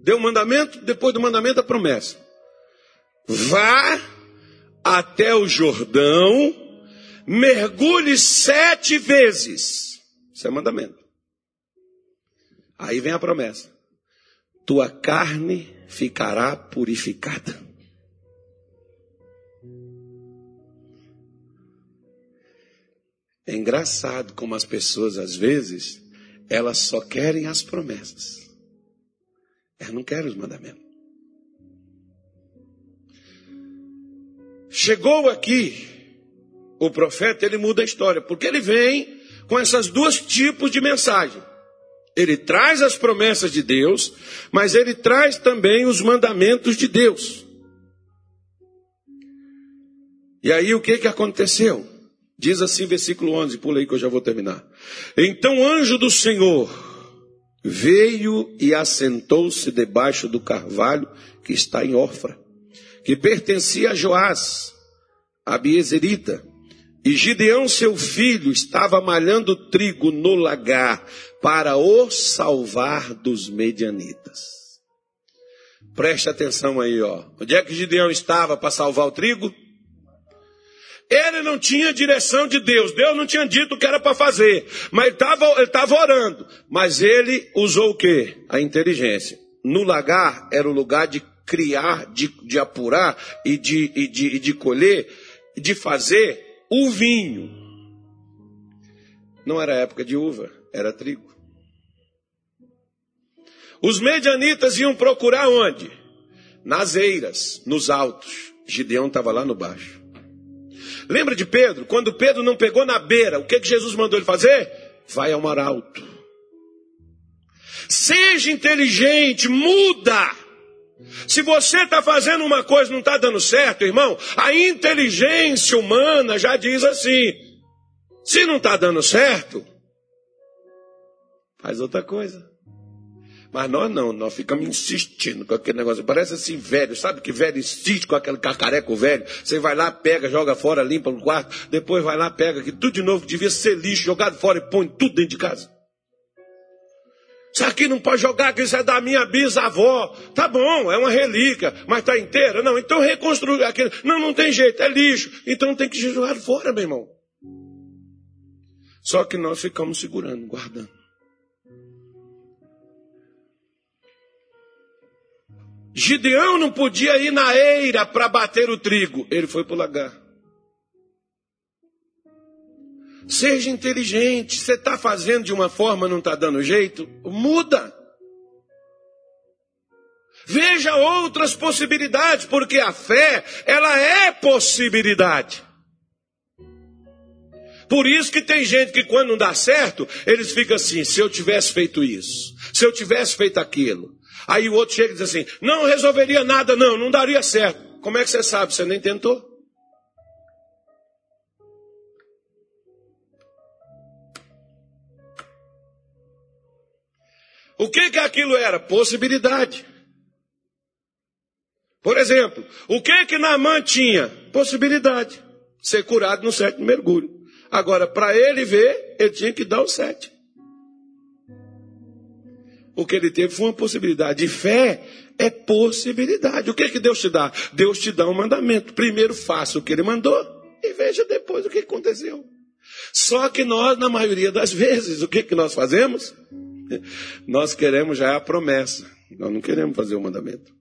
Deu o um mandamento, depois do mandamento a promessa. Vá até o Jordão, mergulhe sete vezes. Isso é mandamento. Aí vem a promessa. Tua carne ficará purificada. É engraçado como as pessoas, às vezes, elas só querem as promessas. Elas não querem os mandamentos. Chegou aqui, o profeta, ele muda a história, porque ele vem com essas duas tipos de mensagem. Ele traz as promessas de Deus, mas ele traz também os mandamentos de Deus. E aí o que que aconteceu? Diz assim, versículo 11, pula aí que eu já vou terminar. Então o anjo do Senhor veio e assentou-se debaixo do carvalho que está em Orfra, que pertencia a Joás, a Biezerita. E Gideão, seu filho, estava malhando trigo no lagar para o salvar dos medianitas. Preste atenção aí, ó. Onde é que Gideão estava para salvar o trigo? Ele não tinha direção de Deus. Deus não tinha dito o que era para fazer. Mas ele estava tava orando. Mas ele usou o quê? A inteligência. No lagar era o lugar de criar, de, de apurar e de, e de, e de colher, de fazer o vinho. Não era época de uva, era trigo. Os medianitas iam procurar onde? Nas eiras, nos altos. Gideão estava lá no baixo. Lembra de Pedro? Quando Pedro não pegou na beira, o que, que Jesus mandou ele fazer? Vai ao mar alto. Seja inteligente, muda. Se você está fazendo uma coisa e não está dando certo, irmão, a inteligência humana já diz assim: se não está dando certo, faz outra coisa. Mas nós não, nós ficamos insistindo com aquele negócio. Parece assim, velho, sabe que velho insiste com aquele cacareco velho. Você vai lá, pega, joga fora, limpa no quarto, depois vai lá, pega aqui, tudo de novo, devia ser lixo, jogado fora e põe tudo dentro de casa. Isso aqui não pode jogar, que isso é da minha bisavó. Tá bom, é uma relíquia, mas tá inteira. Não, então reconstruir aquilo. Não, não tem jeito, é lixo. Então tem que jogar fora, meu irmão. Só que nós ficamos segurando, guardando. Gideão não podia ir na eira para bater o trigo. Ele foi para o lagar. Seja inteligente. Você está fazendo de uma forma, não está dando jeito? Muda. Veja outras possibilidades, porque a fé, ela é possibilidade. Por isso que tem gente que quando não dá certo, eles ficam assim, se eu tivesse feito isso, se eu tivesse feito aquilo. Aí o outro chega e diz assim, não resolveria nada não, não daria certo. Como é que você sabe? Você nem tentou? O que que aquilo era? Possibilidade. Por exemplo, o que que Naamã tinha? Possibilidade. Ser curado no sétimo mergulho. Agora, para ele ver, ele tinha que dar o sete. O que ele teve foi uma possibilidade. E fé é possibilidade. O que que Deus te dá? Deus te dá um mandamento. Primeiro faça o que ele mandou e veja depois o que aconteceu. Só que nós, na maioria das vezes, o que que nós fazemos? Nós queremos já a promessa. Nós não queremos fazer o mandamento.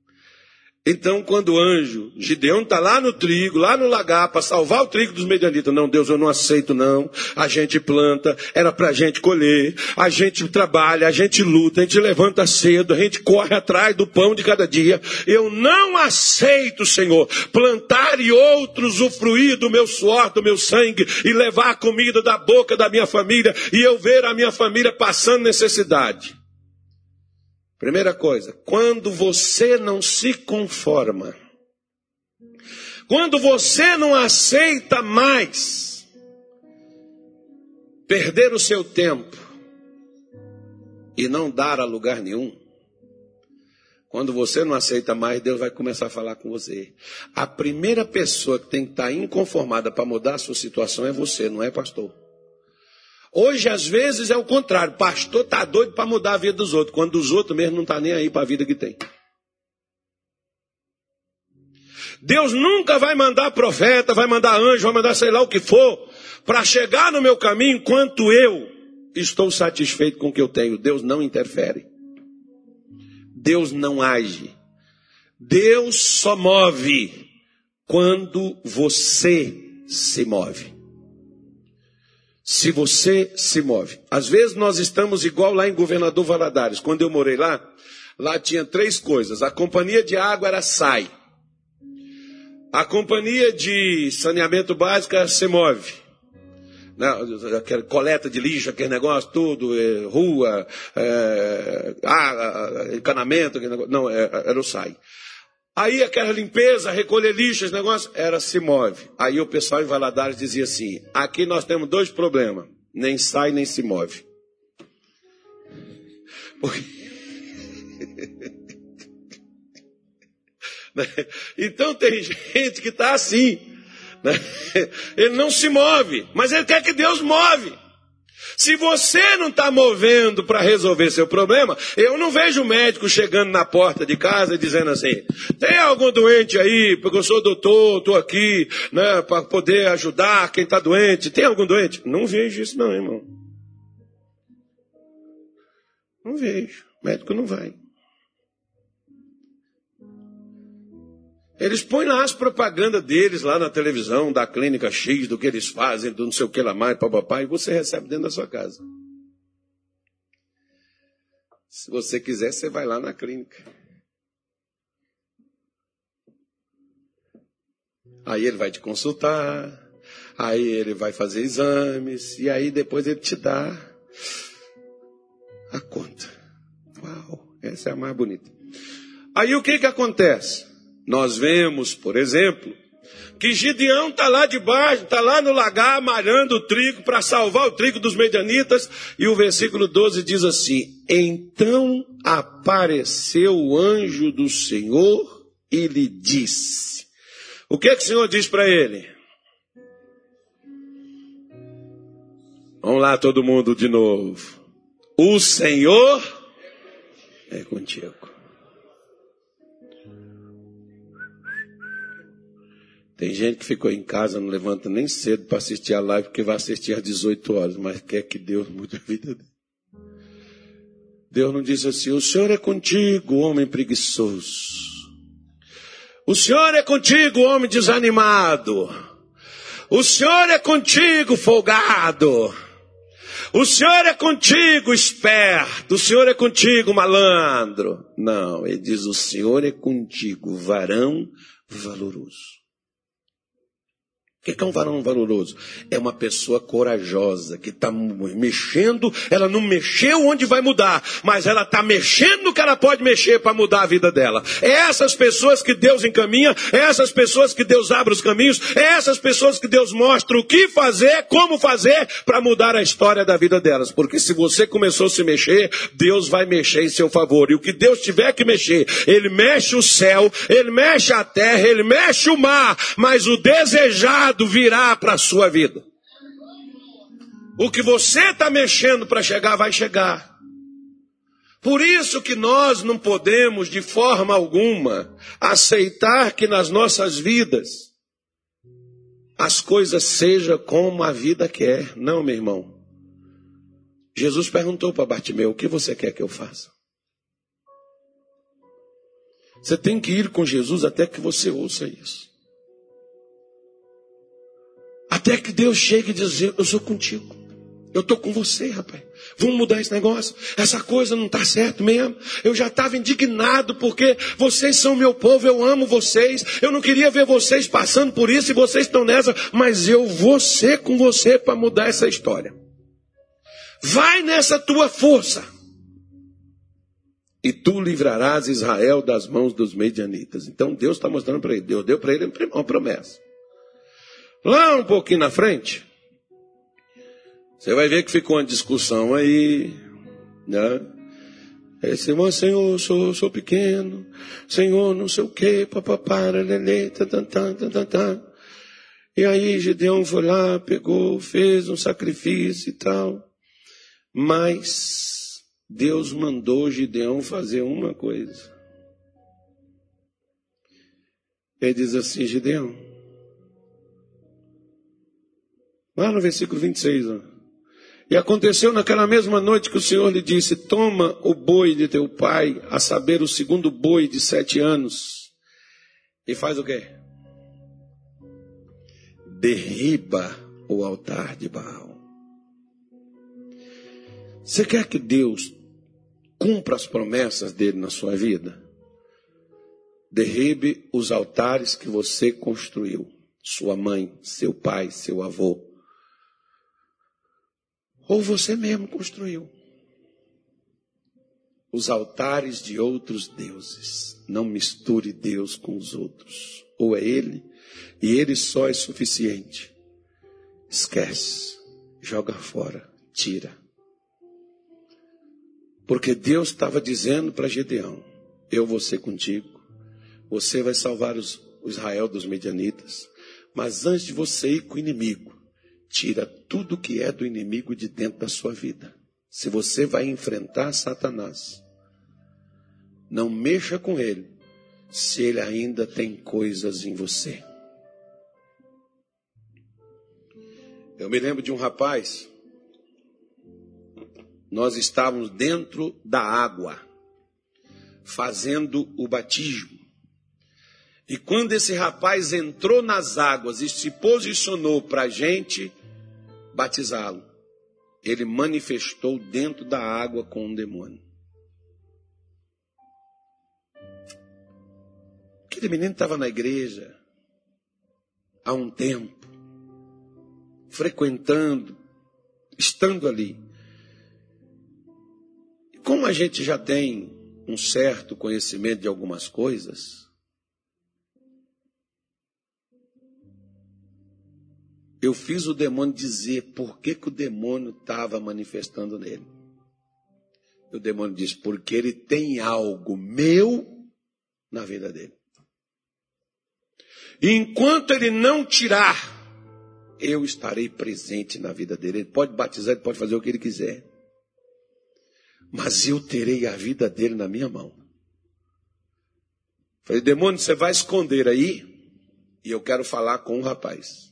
Então, quando o anjo, Gideão está lá no trigo, lá no lagar, para salvar o trigo dos medianitas. Não, Deus, eu não aceito, não. A gente planta, era para a gente colher, a gente trabalha, a gente luta, a gente levanta cedo, a gente corre atrás do pão de cada dia. Eu não aceito, Senhor, plantar e outros usufruir do meu suor, do meu sangue, e levar a comida da boca da minha família, e eu ver a minha família passando necessidade. Primeira coisa, quando você não se conforma, quando você não aceita mais perder o seu tempo e não dar a lugar nenhum, quando você não aceita mais, Deus vai começar a falar com você. A primeira pessoa que tem que estar inconformada para mudar a sua situação é você, não é pastor. Hoje, às vezes, é o contrário. O pastor está doido para mudar a vida dos outros, quando os outros mesmo não está nem aí para a vida que tem. Deus nunca vai mandar profeta, vai mandar anjo, vai mandar sei lá o que for, para chegar no meu caminho enquanto eu estou satisfeito com o que eu tenho. Deus não interfere. Deus não age. Deus só move quando você se move se você se move. Às vezes nós estamos igual lá em Governador Valadares. Quando eu morei lá, lá tinha três coisas. A companhia de água era SAI. A companhia de saneamento básico era SEMOVE. Aquela coleta de lixo, aquele negócio, tudo, é, rua, é, encanamento. Não, é, era o SAI. Aí aquela limpeza, recolher lixo, esse negócio, era se move. Aí o pessoal em Valadares dizia assim: aqui nós temos dois problemas, nem sai nem se move. Porque... então tem gente que está assim. Né? Ele não se move, mas ele quer que Deus move. Se você não está movendo para resolver seu problema, eu não vejo médico chegando na porta de casa e dizendo assim: tem algum doente aí, porque eu sou doutor, estou aqui né, para poder ajudar quem está doente. Tem algum doente? Não vejo isso, não, irmão. Não vejo. O médico não vai. Eles põem lá as propagandas deles lá na televisão, da clínica X, do que eles fazem, do não sei o que lá mais, papapá, e você recebe dentro da sua casa. Se você quiser, você vai lá na clínica. Aí ele vai te consultar, aí ele vai fazer exames, e aí depois ele te dá a conta. Uau, essa é a mais bonita. Aí o que que acontece? Nós vemos, por exemplo, que Gideão está lá debaixo, está lá no lagar, malhando o trigo para salvar o trigo dos medianitas, e o versículo 12 diz assim: Então apareceu o anjo do Senhor e lhe disse: O que, é que o Senhor diz para ele? Vamos lá, todo mundo de novo. O Senhor é contigo. Tem gente que ficou em casa, não levanta nem cedo para assistir a live, porque vai assistir às 18 horas, mas quer que Deus mude a vida dele. Deus não disse assim: O Senhor é contigo, homem preguiçoso. O Senhor é contigo, homem desanimado. O Senhor é contigo, folgado. O Senhor é contigo, esperto. O Senhor é contigo, malandro. Não, ele diz: O Senhor é contigo, varão valoroso. O que é um varão valoroso? É uma pessoa corajosa, que está mexendo, ela não mexeu onde vai mudar, mas ela está mexendo que ela pode mexer para mudar a vida dela. É essas pessoas que Deus encaminha, é essas pessoas que Deus abre os caminhos, é essas pessoas que Deus mostra o que fazer, como fazer para mudar a história da vida delas. Porque se você começou a se mexer, Deus vai mexer em seu favor. E o que Deus tiver que mexer, Ele mexe o céu, Ele mexe a terra, Ele mexe o mar, mas o desejar virá para a sua vida. O que você está mexendo para chegar, vai chegar. Por isso que nós não podemos, de forma alguma, aceitar que nas nossas vidas as coisas sejam como a vida quer. Não, meu irmão. Jesus perguntou para Bartimeu: O que você quer que eu faça? Você tem que ir com Jesus até que você ouça isso. Até que Deus chegue e dizer: Eu sou contigo. Eu estou com você, rapaz. Vamos mudar esse negócio. Essa coisa não está certo mesmo. Eu já estava indignado porque vocês são meu povo, eu amo vocês. Eu não queria ver vocês passando por isso e vocês estão nessa, mas eu vou ser com você para mudar essa história. Vai nessa tua força. E tu livrarás Israel das mãos dos medianitas. Então Deus está mostrando para ele. Deus deu para ele uma promessa. Lá um pouquinho na frente, você vai ver que ficou uma discussão aí, né? Esse irmão, Senhor, sou, sou pequeno, Senhor, não sei o que, papapá, lelê, tantantã, tantantã. E aí Gideão foi lá, pegou, fez um sacrifício e tal. Mas Deus mandou Gideão fazer uma coisa. Ele diz assim, Gideão. Lá no versículo 26, ó. E aconteceu naquela mesma noite que o Senhor lhe disse: Toma o boi de teu pai, a saber, o segundo boi de sete anos, e faz o quê? Derriba o altar de Baal. Você quer que Deus cumpra as promessas dele na sua vida? Derribe os altares que você construiu. Sua mãe, seu pai, seu avô ou você mesmo construiu. Os altares de outros deuses. Não misture Deus com os outros. Ou é Ele, e Ele só é suficiente. Esquece, joga fora, tira. Porque Deus estava dizendo para Gedeão: Eu vou ser contigo, você vai salvar os, o Israel dos medianitas, mas antes de você ir com o inimigo, tira tudo que é do inimigo de dentro da sua vida. Se você vai enfrentar Satanás, não mexa com ele, se ele ainda tem coisas em você. Eu me lembro de um rapaz, nós estávamos dentro da água, fazendo o batismo. E quando esse rapaz entrou nas águas e se posicionou para a gente, batizá-lo, ele manifestou dentro da água com um demônio. Aquele menino estava na igreja há um tempo, frequentando, estando ali. Como a gente já tem um certo conhecimento de algumas coisas, eu fiz o demônio dizer por que, que o demônio estava manifestando nele. E o demônio disse, porque ele tem algo meu na vida dele. E enquanto ele não tirar, eu estarei presente na vida dele. Ele pode batizar, ele pode fazer o que ele quiser. Mas eu terei a vida dele na minha mão. Falei, demônio, você vai esconder aí? E eu quero falar com o rapaz.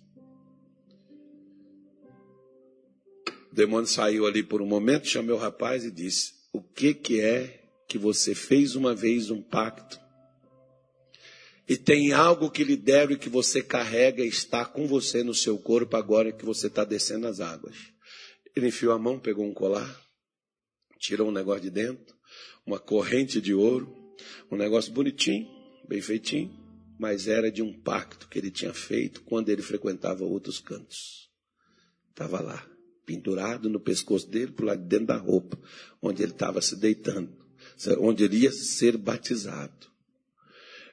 O demônio saiu ali por um momento, chamou o rapaz e disse: O que, que é que você fez uma vez um pacto? E tem algo que lhe deram e que você carrega e está com você no seu corpo agora que você está descendo as águas. Ele enfiou a mão, pegou um colar, tirou um negócio de dentro, uma corrente de ouro, um negócio bonitinho, bem feitinho, mas era de um pacto que ele tinha feito quando ele frequentava outros cantos. Estava lá pendurado no pescoço dele, por lá de dentro da roupa, onde ele estava se deitando, onde ele ia ser batizado.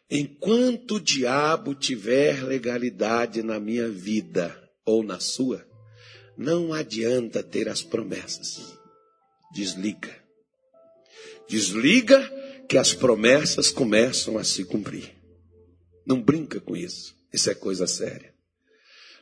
Enquanto o diabo tiver legalidade na minha vida ou na sua, não adianta ter as promessas. Desliga. Desliga que as promessas começam a se cumprir. Não brinca com isso. Isso é coisa séria.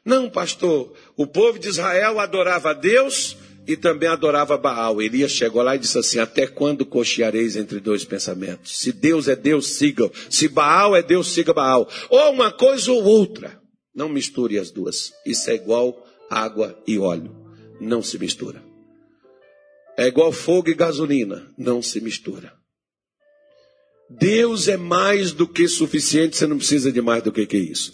Não, pastor, o povo de Israel adorava a Deus e também adorava Baal. Elias chegou lá e disse assim: Até quando cocheareis entre dois pensamentos? Se Deus é Deus, siga. Se Baal é Deus, siga Baal. Ou uma coisa ou outra. Não misture as duas. Isso é igual água e óleo. Não se mistura. É igual fogo e gasolina. Não se mistura. Deus é mais do que suficiente, você não precisa de mais do que, que isso.